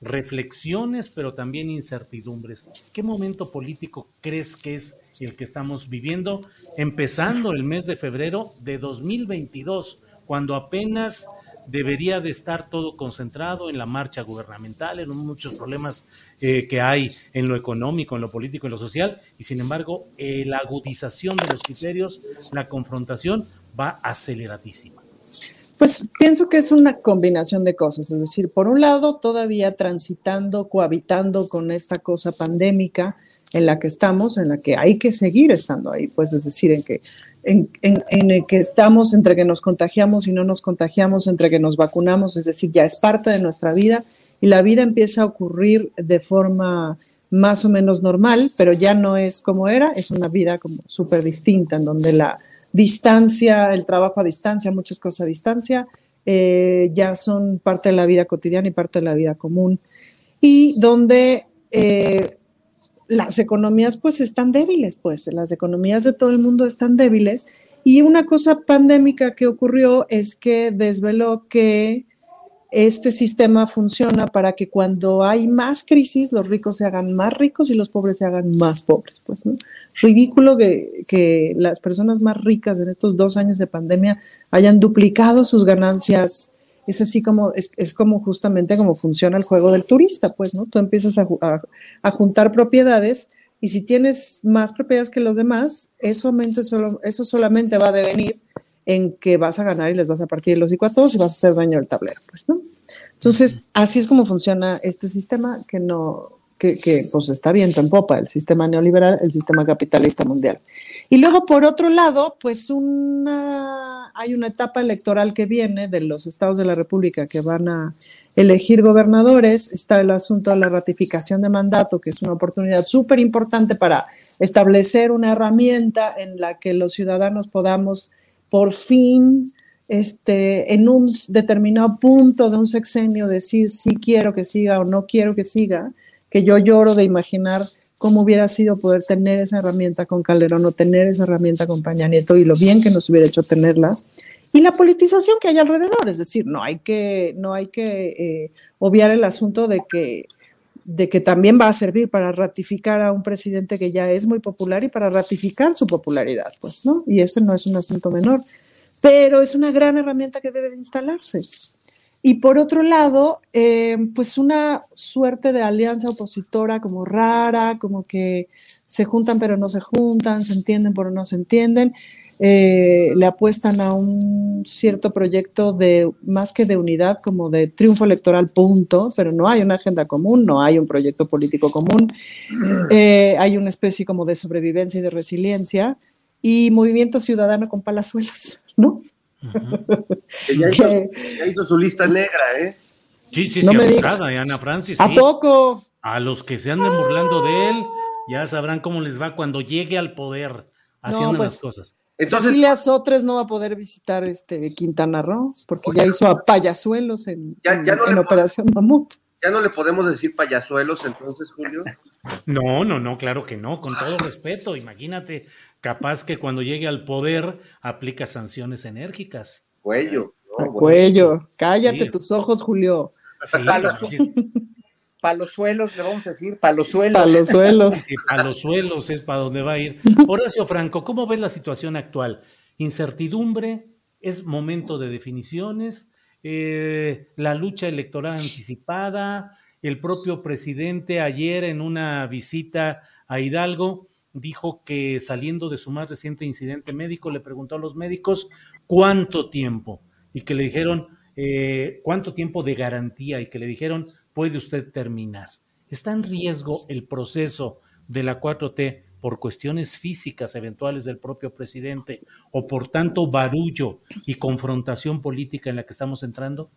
reflexiones, pero también incertidumbres. ¿Qué momento político crees que es el que estamos viviendo, empezando el mes de febrero de 2022, cuando apenas debería de estar todo concentrado en la marcha gubernamental, en muchos problemas eh, que hay en lo económico, en lo político, en lo social, y sin embargo, eh, la agudización de los criterios, la confrontación va aceleradísima. Pues pienso que es una combinación de cosas, es decir, por un lado, todavía transitando, cohabitando con esta cosa pandémica en la que estamos, en la que hay que seguir estando ahí, pues es decir, en que, en, en, el que estamos entre que nos contagiamos y no nos contagiamos, entre que nos vacunamos, es decir, ya es parte de nuestra vida y la vida empieza a ocurrir de forma más o menos normal, pero ya no es como era, es una vida como súper distinta, en donde la distancia, el trabajo a distancia, muchas cosas a distancia, eh, ya son parte de la vida cotidiana y parte de la vida común. Y donde eh, las economías pues están débiles, pues las economías de todo el mundo están débiles. Y una cosa pandémica que ocurrió es que desveló que este sistema funciona para que cuando hay más crisis, los ricos se hagan más ricos y los pobres se hagan más pobres. Pues, ¿no? Ridículo que, que las personas más ricas en estos dos años de pandemia hayan duplicado sus ganancias. Es así como, es, es como justamente como funciona el juego del turista, pues, ¿no? Tú empiezas a, a, a juntar propiedades y si tienes más propiedades que los demás, eso, solo, eso solamente va a devenir en que vas a ganar y les vas a partir los hocico a todos y vas a hacer daño al tablero, pues, ¿no? Entonces, así es como funciona este sistema que no, que, pues está viento en popa, el sistema neoliberal, el sistema capitalista mundial. Y luego, por otro lado, pues una, hay una etapa electoral que viene de los estados de la República que van a elegir gobernadores, está el asunto de la ratificación de mandato, que es una oportunidad súper importante para establecer una herramienta en la que los ciudadanos podamos por fin, este, en un determinado punto de un sexenio, decir si quiero que siga o no quiero que siga, que yo lloro de imaginar cómo hubiera sido poder tener esa herramienta con Calderón o tener esa herramienta con Paña Nieto y lo bien que nos hubiera hecho tenerla. Y la politización que hay alrededor, es decir, no hay que, no hay que eh, obviar el asunto de que de que también va a servir para ratificar a un presidente que ya es muy popular y para ratificar su popularidad, pues, ¿no? Y ese no es un asunto menor, pero es una gran herramienta que debe de instalarse. Y por otro lado, eh, pues una suerte de alianza opositora como rara, como que se juntan pero no se juntan, se entienden pero no se entienden eh, le apuestan a un cierto proyecto de más que de unidad, como de triunfo electoral, punto, pero no hay una agenda común, no hay un proyecto político común, <clears throat> eh, hay una especie como de sobrevivencia y de resiliencia y movimiento ciudadano con palazuelos, ¿no? Ya, hizo, su lista negra, ¿eh? Sí, sí, no sí, Ana Francis. ¿A poco? A los que se anden burlando de él, ya sabrán cómo les va cuando llegue al poder haciendo pues, las cosas. Entonces, Cecilia Sotres no va a poder visitar este Quintana Roo porque ya hizo a payasuelos en, ya, ya no en Operación Mamut. Ya no le podemos decir payasuelos entonces, Julio. <laughs> No, no, no, claro que no, con todo respeto. Imagínate, capaz que cuando llegue al poder aplica sanciones enérgicas. Cuello. No, cuello. Cállate sí. tus ojos, Julio. Sí, Palosuelos, le vamos a decir, palosuelos. Palosuelos. Sí, palosuelos es para donde va a ir. <laughs> Horacio Franco, ¿cómo ves la situación actual? Incertidumbre, es momento de definiciones, eh, la lucha electoral anticipada, el propio presidente ayer en una visita a Hidalgo dijo que saliendo de su más reciente incidente médico le preguntó a los médicos cuánto tiempo y que le dijeron eh, cuánto tiempo de garantía y que le dijeron puede usted terminar. ¿Está en riesgo el proceso de la 4T por cuestiones físicas eventuales del propio presidente o por tanto barullo y confrontación política en la que estamos entrando?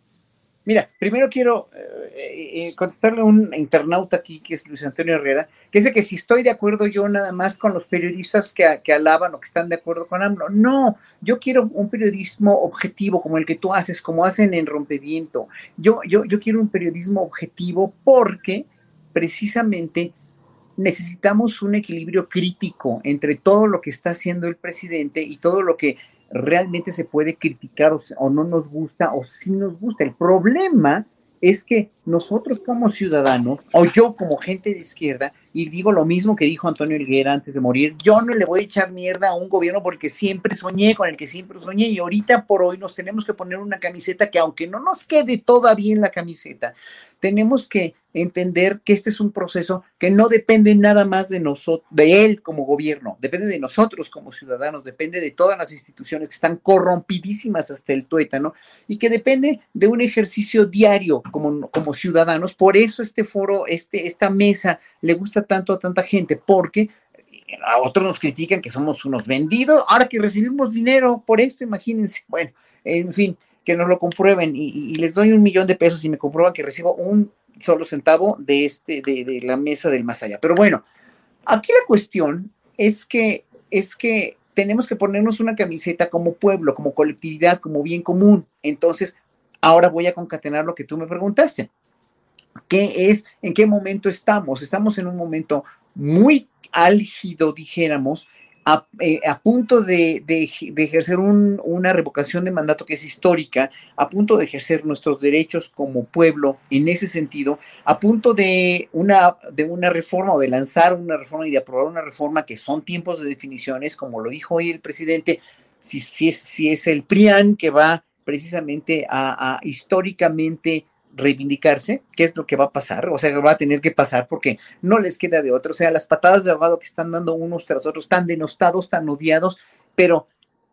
Mira, primero quiero eh, eh, contestarle a un internauta aquí, que es Luis Antonio Herrera, que dice que si estoy de acuerdo yo nada más con los periodistas que, que alaban o que están de acuerdo con AMLO. No, yo quiero un periodismo objetivo como el que tú haces, como hacen en Rompeviento. Yo, yo, yo quiero un periodismo objetivo porque precisamente necesitamos un equilibrio crítico entre todo lo que está haciendo el presidente y todo lo que realmente se puede criticar o, no nos gusta o sí nos gusta. El problema es que nosotros como ciudadanos, o yo como gente de izquierda, y digo lo mismo que dijo Antonio Higuera antes de morir, yo no le voy a echar mierda a un gobierno porque siempre soñé, con el que siempre soñé, y ahorita por hoy nos tenemos que poner una camiseta que aunque no nos quede toda bien la camiseta, tenemos que entender que este es un proceso que no depende nada más de nosotros, de él como gobierno, depende de nosotros como ciudadanos, depende de todas las instituciones que están corrompidísimas hasta el tuétano y que depende de un ejercicio diario como, como ciudadanos. Por eso este foro, este, esta mesa le gusta tanto a tanta gente, porque a otros nos critican que somos unos vendidos, ahora que recibimos dinero por esto, imagínense, bueno, en fin, que nos lo comprueben y, les doy un millón de pesos y me comprueban que recibo un solo centavo de, este, de, la mesa del más allá. Pero bueno, aquí la cuestión es que, es que tenemos que ponernos una camiseta como pueblo, como colectividad, como bien común. Entonces, ahora voy a concatenar lo que tú me preguntaste. ¿Qué es? ¿En qué momento estamos? Estamos en un momento muy álgido, dijéramos, eh, a, punto de, ejercer una revocación de mandato que es histórica, a punto de ejercer nuestros derechos como pueblo en ese sentido, a punto de una, de una reforma o de lanzar una reforma y de aprobar una reforma que son tiempos de definiciones, como lo dijo hoy el presidente, si, si, es, si es el PRIAN que va precisamente a históricamente reivindicarse, qué es lo que va a pasar, o sea, va a tener que pasar porque no les queda de otro, o sea, las patadas de ahogado que están dando unos tras otros, tan denostados, tan odiados, pero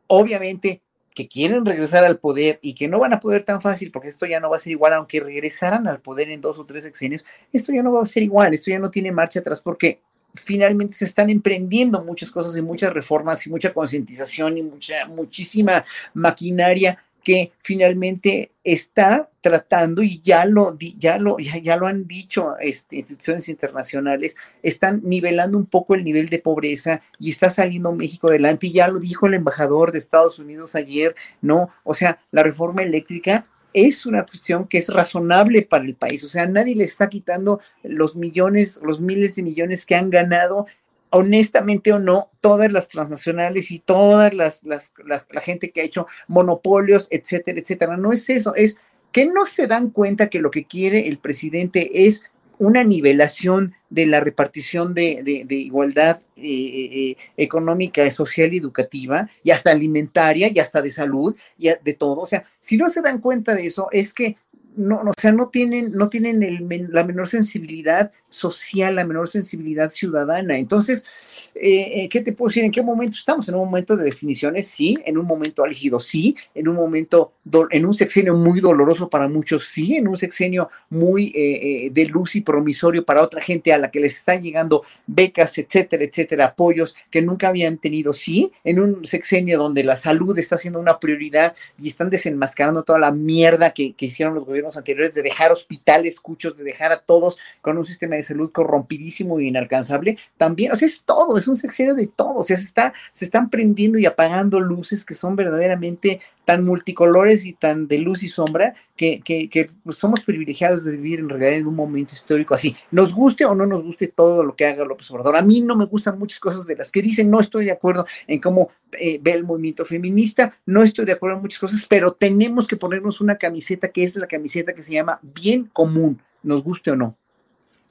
obviamente que quieren regresar al poder y que no van a poder tan fácil, porque esto ya no va a ser igual, aunque regresaran al poder en dos o tres sexenios, esto ya no va a ser igual, esto ya no tiene marcha atrás, porque finalmente se están emprendiendo muchas cosas y muchas reformas y mucha concientización y mucha, muchísima maquinaria que finalmente está tratando y ya lo, ya lo, ya, lo han dicho este, instituciones internacionales, están nivelando un poco el nivel de pobreza y está saliendo México adelante y ya lo dijo el embajador de Estados Unidos ayer, ¿no? O sea, la reforma eléctrica es una cuestión que es razonable para el país. O sea, nadie le está quitando los millones, los miles de millones que han ganado honestamente o no, todas las transnacionales y todas las, las, la gente que ha hecho monopolios, etcétera, etcétera. No es eso, es que no se dan cuenta que lo que quiere el presidente es una nivelación de la repartición de, igualdad eh, eh, eh, económica, social y educativa, y hasta alimentaria, y hasta de salud, y de todo. O sea, si no se dan cuenta de eso, es que no, o sea, no tienen, no tienen el, la menor sensibilidad social, la menor sensibilidad ciudadana. Entonces, eh, eh, ¿qué te puedo decir? ¿En qué momento estamos? En un momento de definiciones, sí, en un momento álgido, sí, en un momento, en un sexenio muy doloroso para muchos, sí, en un sexenio muy eh, de luz y promisorio para otra gente a la que les están llegando becas, etcétera, etcétera, apoyos que nunca habían tenido, sí, en un sexenio donde la salud está siendo una prioridad y están desenmascarando toda la mierda que, que hicieron los gobiernos anteriores de dejar hospitales cuchos, de dejar a todos con un sistema de salud corrompidísimo e inalcanzable, también, o sea, es todo, es un sexenio de todo, o sea, se, está, se están prendiendo y apagando luces que son verdaderamente tan multicolores y tan de luz y sombra que, que, pues, somos privilegiados de vivir en realidad en un momento histórico así. Nos guste o no nos guste todo lo que haga López Obrador. A mí no me gustan muchas cosas de las que dicen, no estoy de acuerdo en cómo eh, ve el movimiento feminista, no estoy de acuerdo en muchas cosas, pero tenemos que ponernos una camiseta que es la camiseta que se llama bien común, nos guste o no.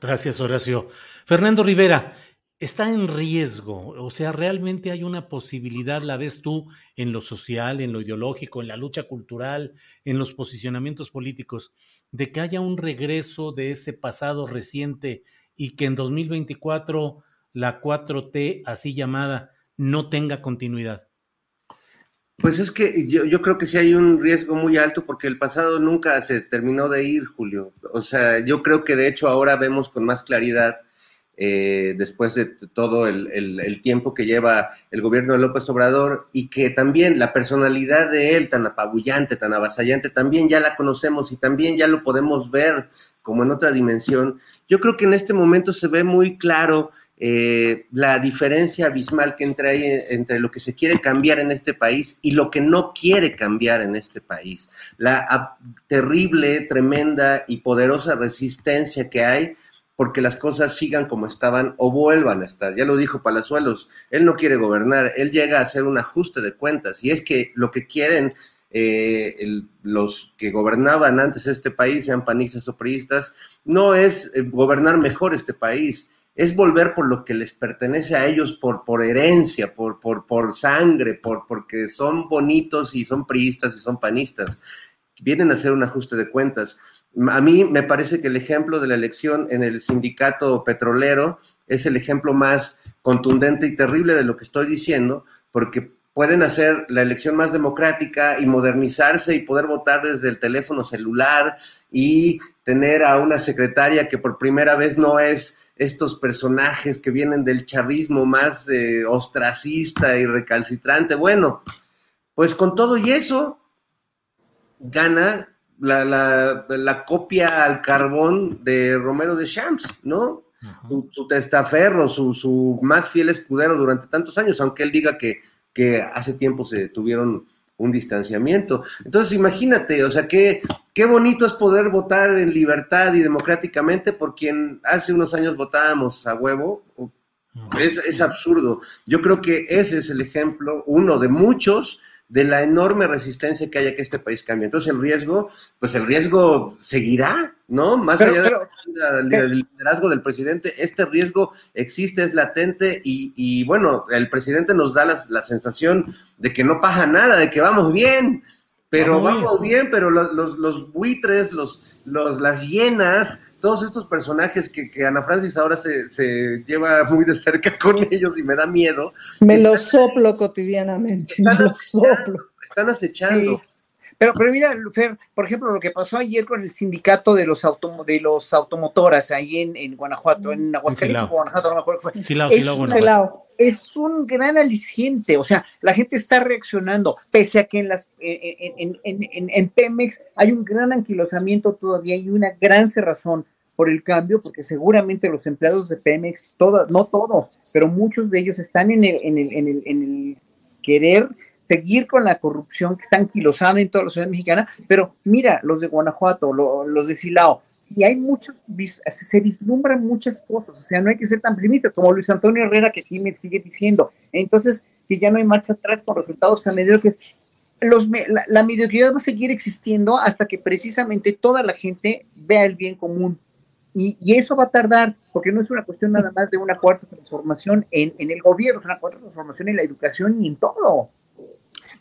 Gracias, Horacio. Fernando Rivera, está en riesgo, o sea, realmente hay una posibilidad, la ves tú, en lo social, en lo ideológico, en la lucha cultural, en los posicionamientos políticos, de que haya un regreso de ese pasado reciente y que en 2024 la 4T, así llamada, no tenga continuidad. Pues es que yo, creo que sí hay un riesgo muy alto porque el pasado nunca se terminó de ir, Julio. O sea, yo creo que de hecho ahora vemos con más claridad eh, después de todo el, tiempo que lleva el gobierno de López Obrador y que también la personalidad de él tan apabullante, tan avasallante, también ya la conocemos y también ya lo podemos ver como en otra dimensión. Yo creo que en este momento se ve muy claro eh, la diferencia abismal que entra ahí entre lo que se quiere cambiar en este país y lo que no quiere cambiar en este país. La terrible, tremenda y poderosa resistencia que hay porque las cosas sigan como estaban o vuelvan a estar. Ya lo dijo Palazuelos, él no quiere gobernar, él llega a hacer un ajuste de cuentas y es que lo que quieren eh, los que gobernaban antes este país, sean panistas o priistas, no es eh, gobernar mejor este país, es volver por lo que les pertenece a ellos por, por herencia, por, por, por sangre, por, porque son bonitos y son priistas y son panistas. Vienen a hacer un ajuste de cuentas. A mí me parece que el ejemplo de la elección en el sindicato petrolero es el ejemplo más contundente y terrible de lo que estoy diciendo, porque pueden hacer la elección más democrática y modernizarse y poder votar desde el teléfono celular y tener a una secretaria que por primera vez no es estos personajes que vienen del chavismo más eh, ostracista y recalcitrante. Bueno, pues con todo y eso, gana la, la, copia al carbón de Romero de Champs, ¿no? su, testaferro, su, su, más fiel escudero durante tantos años, aunque él diga que, que hace tiempo se tuvieron un distanciamiento. Entonces, imagínate, o sea, qué, qué bonito es poder votar en libertad y democráticamente por quien hace unos años votábamos a huevo. Es, es absurdo. Yo creo que ese es el ejemplo, uno de muchos, de la enorme resistencia que haya que este país cambie. Entonces el riesgo, pues el riesgo seguirá, ¿no? Más allá del liderazgo del presidente, este riesgo existe, es latente y, bueno, el presidente nos da la, sensación de que no pasa nada, de que vamos bien, pero vamos, bien. pero los, los, los buitres, los, los, las hienas, todos estos personajes que, que Ana Francis ahora se, se, lleva muy de cerca <laughs> con ellos y me da miedo. Me lo soplo cotidianamente. Están, me acechando, están acechando. Pero, pero mira, Fer, por ejemplo, lo que pasó ayer con el sindicato de los, de los automotoras ahí en, en Guanajuato, en Aguascalientes, Guanajuato, no me acuerdo qué fue. es, un, es, un, gran aliciente, o sea, la gente está reaccionando, pese a que en, las, en, en, en Pemex hay un gran anquilosamiento todavía y una gran cerrazón por el cambio, porque seguramente los empleados de Pemex, todos, no todos, pero muchos de ellos están en el, en el, en el, en el querer seguir con la corrupción que está anquilosada en toda la sociedad mexicana, pero mira, los de Guanajuato, los de Silao, y hay muchos, se vislumbran muchas cosas, o sea, no hay que ser tan pesimista como Luis Antonio Herrera, que sí me sigue diciendo, entonces, que ya no hay marcha atrás con resultados tan mediocres. Los, la, la mediocridad va a seguir existiendo hasta que precisamente toda la gente vea el bien común, y, eso va a tardar, porque no es una cuestión nada más de una cuarta transformación en, en, el gobierno, es una cuarta transformación en la educación y en todo.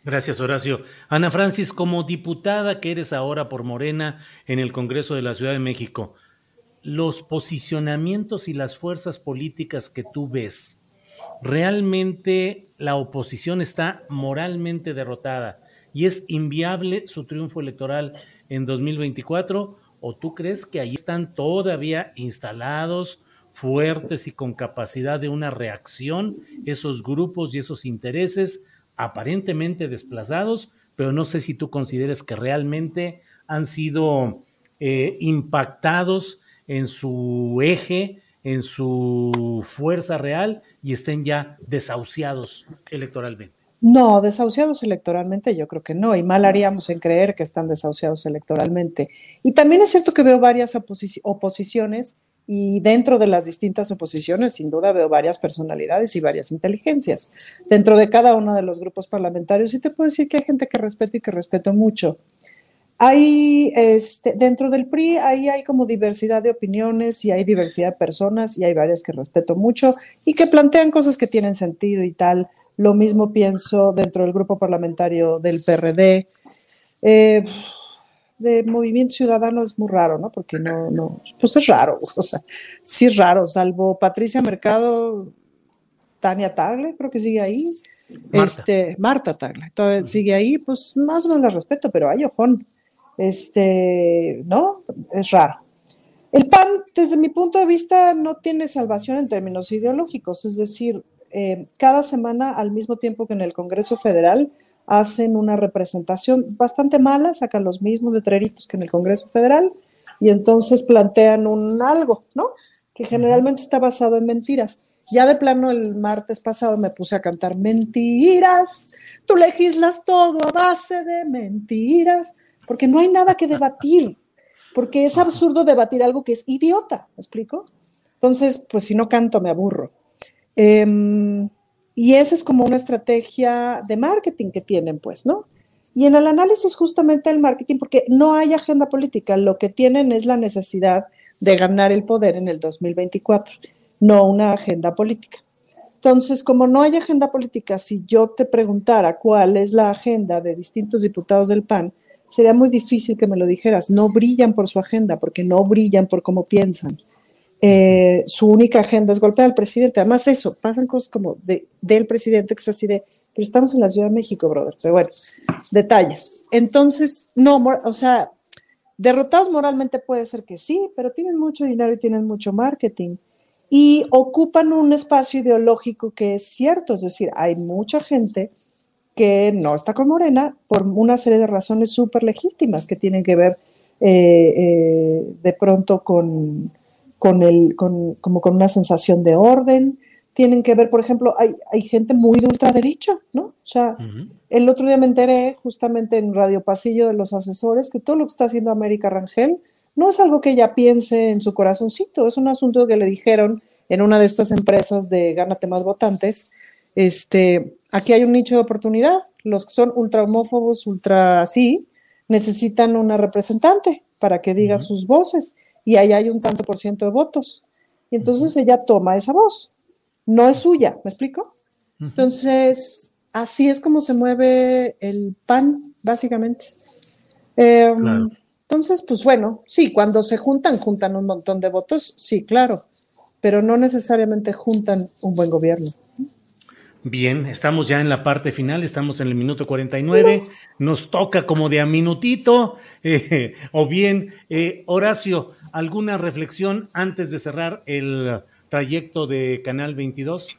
Gracias, Horacio. Ana Francis, como diputada que eres ahora por Morena en el Congreso de la Ciudad de México, los posicionamientos y las fuerzas políticas que tú ves, ¿realmente la oposición está moralmente derrotada y es inviable su triunfo electoral en 2024? ¿O tú crees que ahí están todavía instalados, fuertes y con capacidad de una reacción esos grupos y esos intereses aparentemente desplazados, pero no sé si tú consideres que realmente han sido eh, impactados en su eje, en su fuerza real y estén ya desahuciados electoralmente. No, desahuciados electoralmente yo creo que no, y mal haríamos en creer que están desahuciados electoralmente. Y también es cierto que veo varias oposiciones y dentro de las distintas oposiciones sin duda veo varias personalidades y varias inteligencias dentro de cada uno de los grupos parlamentarios y te puedo decir que hay gente que respeto y que respeto mucho. Hay, este, dentro del PRI, ahí hay como diversidad de opiniones y hay diversidad de personas y hay varias que respeto mucho y que plantean cosas que tienen sentido y tal. Lo mismo pienso dentro del grupo parlamentario del PRD. Eh, de Movimiento Ciudadano es muy raro, ¿no? Porque no, no, pues es raro, <laughs> o sea, sí es raro, salvo Patricia Mercado, Tania Tagle, creo que sigue ahí. Marta. Este, Marta Tagle, todavía sigue ahí, pues más o menos la respeto, pero hay ojón. Este, no, es raro. El PAN, desde mi punto de vista, no tiene salvación en términos ideológicos, es decir, eh, cada semana, al mismo tiempo que en el Congreso Federal, hacen una representación bastante mala, sacan los mismos letreritos que en el Congreso Federal y entonces plantean un algo, ¿no? Que generalmente está basado en mentiras. Ya de plano el martes pasado me puse a cantar mentiras, tú legislas todo a base de mentiras, porque no hay nada que debatir, porque es absurdo debatir algo que es idiota, ¿me explico? Entonces, pues si no canto me aburro. Em, y esa es como una estrategia de marketing que tienen, pues, ¿no? Y en el análisis justamente del marketing, porque no hay agenda política, lo que tienen es la necesidad de ganar el poder en el 2024, no una agenda política. Entonces, como no hay agenda política, si yo te preguntara cuál es la agenda de distintos diputados del PAN, sería muy difícil que me lo dijeras. No brillan por su agenda, porque no brillan por cómo piensan. Eh, su única agenda es golpear al presidente. Además, eso, pasan cosas como de, del presidente que es así de, pero estamos en la Ciudad de México, brother. Pero bueno, detalles. Entonces, no, o sea, derrotados moralmente puede ser que sí, pero tienen mucho dinero y tienen mucho marketing. Y ocupan un espacio ideológico que es cierto, es decir, hay mucha gente que no está con Morena por una serie de razones súper legítimas que tienen que ver eh, eh, de pronto con, con, el, con, como con una sensación de orden, tienen que ver, por ejemplo, hay, hay gente muy de ultraderecha, ¿no? O sea, el otro día me enteré justamente en Radio Pasillo de los asesores que todo lo que está haciendo América Rangel no es algo que ella piense en su corazoncito, es un asunto que le dijeron en una de estas empresas de gánate más votantes, este, aquí hay un nicho de oportunidad. Los que son ultra homófobos, ultra así, necesitan una representante para que diga sus voces y ahí hay un tanto por ciento de votos. Y entonces ella toma esa voz. No es suya, ¿me explico? Entonces, así es como se mueve el PAN, básicamente. Em, entonces, pues bueno, sí, cuando se juntan, juntan un montón de votos, sí, claro, pero no necesariamente juntan un buen gobierno. Bien, estamos ya en la parte final, estamos en el minuto 49, nos toca como de a minutito, <laughs> eh, o bien, eh, Horacio, ¿alguna reflexión antes de cerrar el trayecto de Canal 22?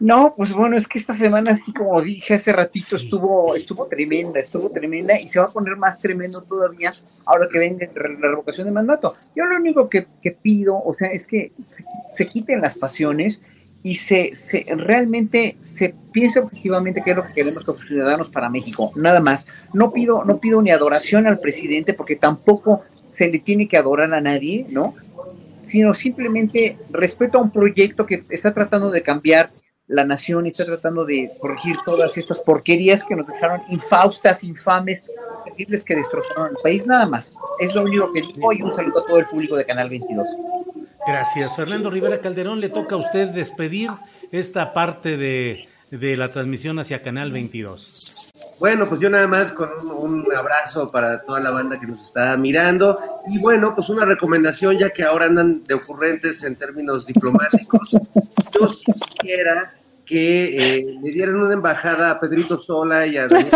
No, pues bueno, es que esta semana, así como dije hace ratito, estuvo, estuvo tremenda, estuvo tremenda y se va a poner más tremendo todavía ahora que venga la revocación de mandato. Yo lo único que, pido, o sea, es que se quiten las pasiones y se, se, realmente se piensa objetivamente qué es lo que queremos como ciudadanos para México, nada más. No pido, no pido ni adoración al presidente porque tampoco se le tiene que adorar a nadie, ¿no? Sino simplemente respeto a un proyecto que está tratando de cambiar la nación y está tratando de corregir todas estas porquerías que nos dejaron infaustas, infames, terribles que destrozaron el país, nada más. Es lo único que digo y un saludo a todo el público de Canal 22. Gracias. Fernando Rivera Calderón, le toca a usted despedir esta parte de, la transmisión hacia Canal 22. Bueno, pues yo nada más con un, abrazo para toda la banda que nos está mirando y bueno, pues una recomendación ya que ahora andan de ocurrentes en términos diplomáticos. Yo quisiera que eh, le dieran una embajada a Pedrito Sola y a Daniel,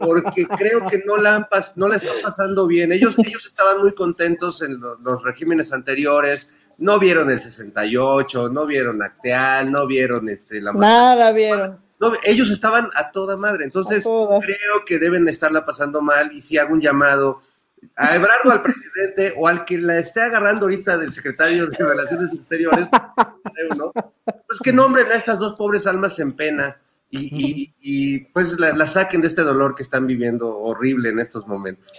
porque creo que no la, han no la están pasando bien. Ellos, ellos estaban muy contentos en los, regímenes anteriores, no vieron el 68, no vieron Acteal, no vieron este, la... Nada vieron. ellos estaban a toda madre, entonces creo que deben estarla pasando mal y si hago un llamado a Ebrardo, al presidente o al que la esté agarrando ahorita del secretario de Relaciones Exteriores, pues que nombren a estas dos pobres almas en pena y, pues la, saquen de este dolor que están viviendo horrible en estos momentos.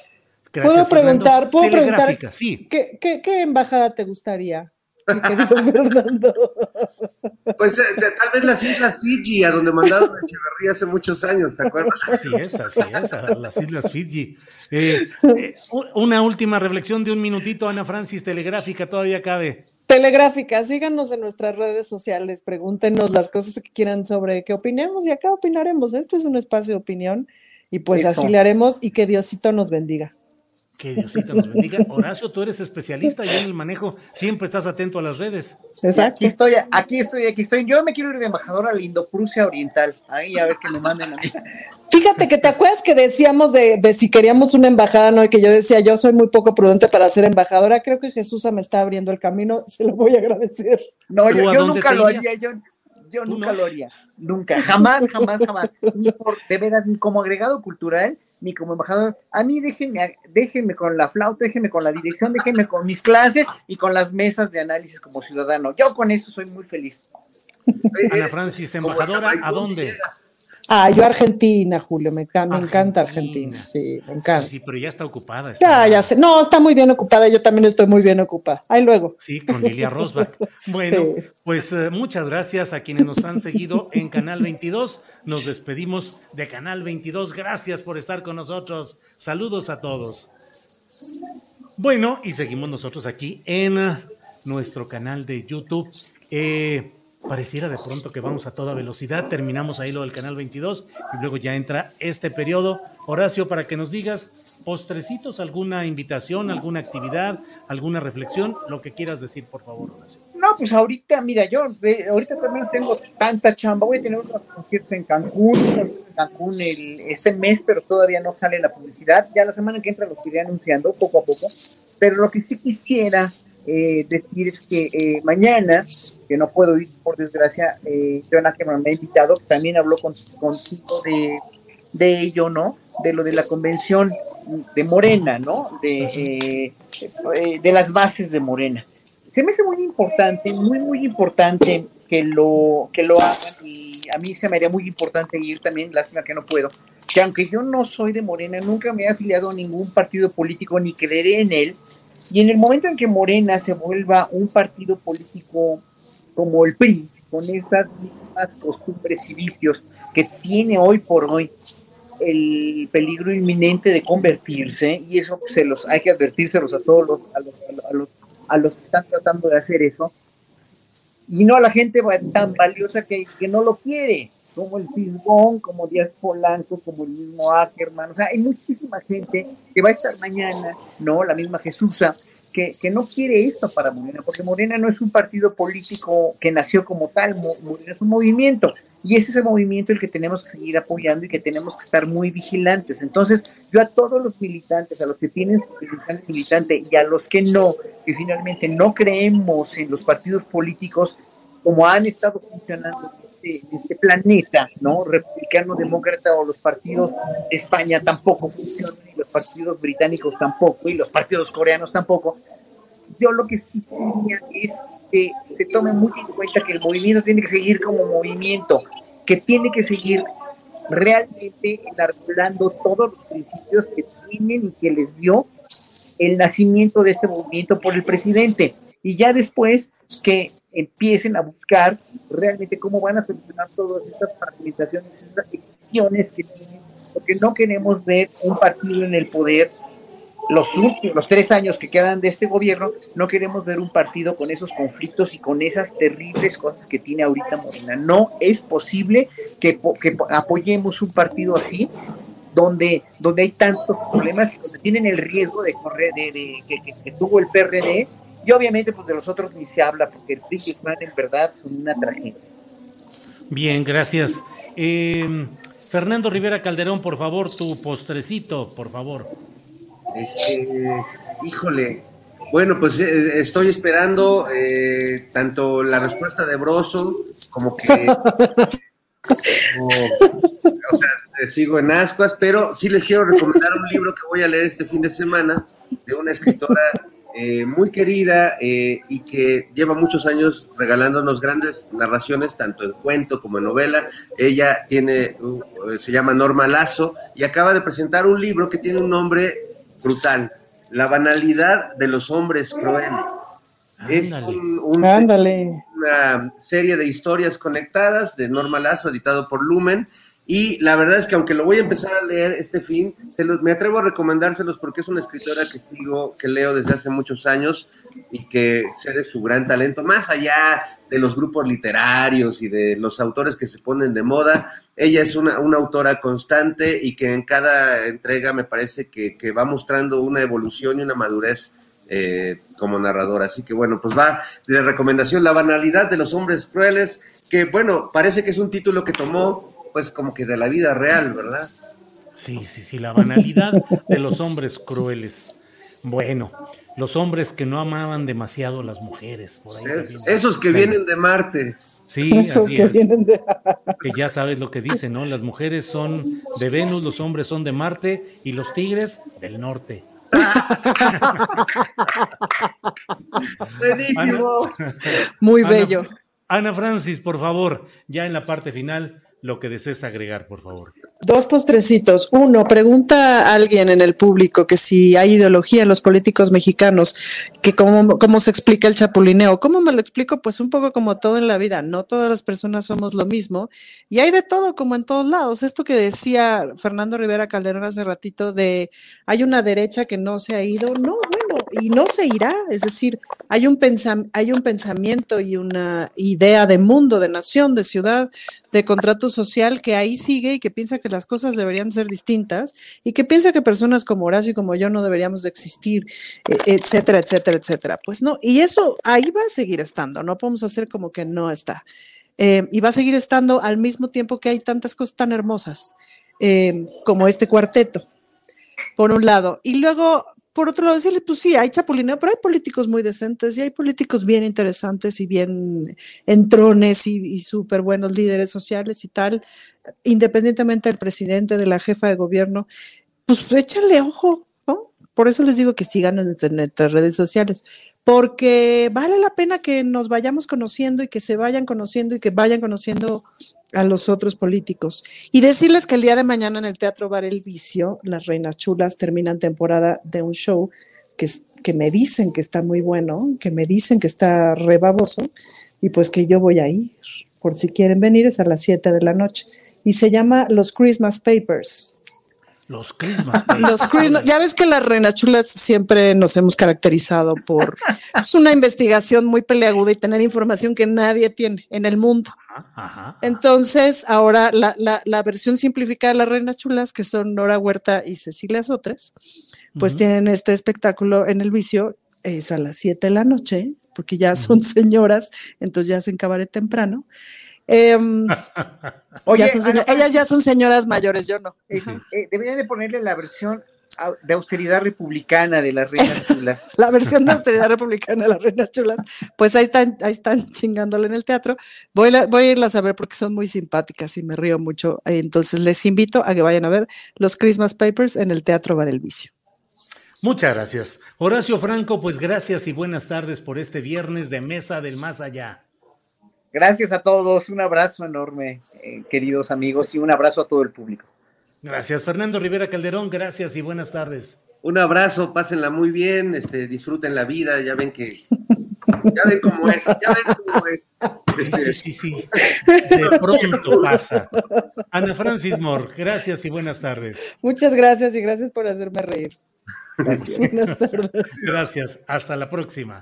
¿Puedo preguntar, ¿puedo preguntar ¿qué, qué embajada te gustaría? <laughs> Pues eh, tal vez las Islas Fiji, a donde mandaron a Echeverría hace muchos años, ¿te acuerdas? <laughs> Así es, así es, las Islas Fiji. Eh, eh, una última reflexión de un minutito, Ana Francis, telegráfica, todavía cabe. Telegráfica, síganos en nuestras redes sociales, pregúntenos las cosas que quieran sobre qué opinemos y acá opinaremos. Este es un espacio de opinión y pues así le haremos y que Diosito nos bendiga. Que Diosito nos bendiga. Horacio, tú eres especialista ya en el manejo, siempre estás atento a las redes. Exacto. Aquí estoy, aquí estoy, aquí estoy. Yo me quiero ir de embajador a la Indoprusia Oriental. Ahí a ver que me manden a mí. Fíjate que te acuerdas que decíamos de, si queríamos una embajada, ¿no? Y que yo decía, yo soy muy poco prudente para ser embajadora. Creo que Jesús me está abriendo el camino, se lo voy a agradecer. No, yo, nunca lo haría. Yo, yo nunca lo haría. Nunca. Jamás, jamás, jamás. Ni por, de veras, ni como agregado cultural ni como embajador. A mí déjenme, déjenme con la flauta, déjenme con la dirección, déjenme con mis clases y con las mesas de análisis como ciudadano. Yo con eso soy muy feliz. Ana Francis, embajadora, ¿a dónde? Ah, yo Argentina, Julio, me, encanta Argentina, sí, me encanta. Sí, pero ya está ocupada. ya, ya sé. No, está muy bien ocupada, yo también estoy muy bien ocupada. Ahí luego. Sí, con Lilia Rosbach. <laughs> Bueno, pues eh, muchas gracias a quienes nos han seguido en Canal 22. Nos despedimos de Canal 22. Gracias por estar con nosotros. Saludos a todos. Bueno, y seguimos nosotros aquí en nuestro canal de YouTube. Eh, pareciera de pronto que vamos a toda velocidad, terminamos ahí lo del canal 22 y luego ya entra este periodo. Horacio, para que nos digas postrecitos, alguna invitación, alguna actividad, alguna reflexión, lo que quieras decir, por favor, Horacio. No, pues ahorita, mira, yo ahorita también tengo tanta chamba, voy a tener unos conciertos en Cancún, en Cancún el, este mes, pero todavía no sale la publicidad, ya la semana que entra lo iré anunciando poco a poco, pero lo que sí quisiera eh, decir es que eh, mañana, que no puedo ir por desgracia, eh, John Ackerman me ha invitado, también habló con, contigo de, de ello, ¿no? De lo de la convención de Morena, ¿no? De, eh, de las bases de Morena se me hace muy importante, muy, muy importante que lo, que lo hagan y a mí se me haría muy importante ir también, lástima que no puedo, que aunque yo no soy de Morena, nunca me he afiliado a ningún partido político ni creeré en él, y en el momento en que Morena se vuelva un partido político como el PRI, con esas mismas costumbres y vicios que tiene hoy por hoy el peligro inminente de convertirse, y eso se los hay que advertírselos a todos los, a los, a los a los que están tratando de hacer eso, y no a la gente tan valiosa que, que no lo quiere, como el Fisgón, como Díaz Polanco, como el mismo Ackerman, o sea, hay muchísima gente que va a estar mañana, ¿no? La misma Jesusa, que, que, no quiere esto para Morena, porque Morena no es un partido político que nació como tal, Morena es un movimiento, y es ese movimiento el que tenemos que seguir apoyando y que tenemos que estar muy vigilantes. Entonces, yo a todos los militantes, a los que tienen su militante y a los que no, que finalmente no creemos en los partidos políticos como han estado funcionando este, este planeta, ¿no? Republicano, demócrata o los partidos de España tampoco funcionan, y los partidos británicos tampoco, y los partidos coreanos tampoco. Yo lo que sí quería es que se tome muy en cuenta que el movimiento tiene que seguir como movimiento, que tiene que seguir realmente enarbolando todos los principios que tienen y que les dio el nacimiento de este movimiento por el presidente. Y ya después que empiecen a buscar realmente cómo van a solucionar todas estas fragmentaciones, estas decisiones que tienen, porque no queremos ver un partido en el poder los últimos, los tres años que quedan de este gobierno, no queremos ver un partido con esos conflictos y con esas terribles cosas que tiene ahorita Morena. No es posible que, que apoyemos un partido así, donde, donde hay tantos problemas y donde tienen el riesgo de correr, de, que, tuvo el PRD, y obviamente pues de los otros ni se habla, porque el PRI y en verdad son una tragedia. Bien, gracias. Eh, Fernando Rivera Calderón, por favor, tu postrecito, por favor. Este, híjole, bueno, pues eh, estoy esperando eh, tanto la respuesta de Broso como que... <laughs> o, sea, sigo en ascuas, pero sí les quiero recomendar un libro que voy a leer este fin de semana de una escritora eh, muy querida y que lleva muchos años regalándonos grandes narraciones, tanto en cuento como en novela. Ella tiene, uh, se llama Norma Lazo y acaba de presentar un libro que tiene un nombre brutal. La banalidad de los hombres crueles. Es una serie de historias conectadas de Norma Lazo, editado por Lumen. Y la verdad es que aunque lo voy a empezar a leer este fin, se los, me atrevo a recomendárselos porque es una escritora que sigo, que leo desde hace muchos años y que sé de su gran talento, más allá de los grupos literarios y de los autores que se ponen de moda, ella es una, autora constante y que en cada entrega me parece que, va mostrando una evolución y una madurez eh, como narradora. Así que bueno, pues va de recomendación La banalidad de los hombres crueles, que bueno, parece que es un título que tomó pues como que de la vida real, ¿verdad? Sí, sí, sí, la banalidad de los hombres crueles. Bueno, los hombres que no amaban demasiado a las mujeres. Por ahí esos que vienen de Marte. Sí, <laughs> esos que vienen de Que ya sabes lo que dicen, ¿no? Las mujeres son de Venus, los hombres son de Marte y los tigres del norte. Muy bello. Ana Francis, por favor, ya en la parte final, lo que desees agregar, por favor. Dos postrecitos. Uno, pregunta a alguien en el público que si hay ideología en los políticos mexicanos, que cómo, cómo se explica el chapulineo. ¿Cómo me lo explico? Pues un poco como todo en la vida. No todas las personas somos lo mismo y hay de todo como en todos lados. Esto que decía Fernando Rivera Calderón hace ratito de hay una derecha que no se ha ido. No, y no se irá. Es decir, hay un, hay un pensamiento y una idea de mundo, de nación, de ciudad, de contrato social que ahí sigue y que piensa que las cosas deberían ser distintas y que piensa que personas como Horacio y como yo no deberíamos de existir, e, etcétera, etcétera, etcétera. Pues no, y eso ahí va a seguir estando, no podemos hacer como que no está. Eh, y va a seguir estando al mismo tiempo que hay tantas cosas tan hermosas eh, como este cuarteto, por un lado. Y luego por otro lado, decirle, pues sí, hay chapulineo, pero hay políticos muy decentes y hay políticos bien interesantes y bien entrones y, y súper buenos líderes sociales y tal, independientemente del presidente, de la jefa de gobierno, pues échale ojo, ¿no? Por eso les digo que sigan en nuestras redes sociales, porque vale la pena que nos vayamos conociendo y que se vayan conociendo y que vayan conociendo a los otros políticos. Y decirles que el día de mañana en el Teatro Bar El Vicio, las Reinas Chulas terminan temporada de un show que, que me dicen que está muy bueno, que me dicen que está rebaboso, y pues que yo voy a ir. Por si quieren venir, es a las 7 de la noche. Y se llama Los Christmas Papers. Los Christmas. <laughs> Los Christmas. Ya ves que las reinas chulas siempre nos hemos caracterizado por pues, una investigación muy peleaguda y tener información que nadie tiene en el mundo. Entonces, ahora la, la, la, versión simplificada de las reinas chulas, que son Nora Huerta y Cecilia Sotres, pues tienen este espectáculo en el vicio, es a las 7 de la noche, porque ya son señoras, entonces ya hacen cabaret temprano. Em, <laughs> Oye, ellas ya son señoras mayores, yo no. Eh, deberían de ponerle la versión de austeridad republicana de las reinas chulas. <laughs> La versión de austeridad republicana de las reinas chulas. Pues ahí están, ahí están chingándole en el teatro. Voy, voy a irlas a ver porque son muy simpáticas y me río mucho. Entonces les invito a que vayan a ver los Christmas Papers en el Teatro Bar El Vicio. Muchas gracias. Horacio Franco, pues gracias y buenas tardes por este viernes de Mesa del Más Allá. Gracias a todos, un abrazo enorme, eh, queridos amigos, y un abrazo a todo el público. Gracias, Fernando Rivera Calderón, gracias y buenas tardes. Un abrazo, pásenla muy bien, este, disfruten la vida, ya ven que, ya ven cómo es, ya ven cómo es. Sí, sí, sí, de pronto pasa. Ana Francis Moore, gracias y buenas tardes. Muchas gracias y gracias por hacerme reír. <laughs> Gracias. Buenas tardes. Gracias, hasta la próxima.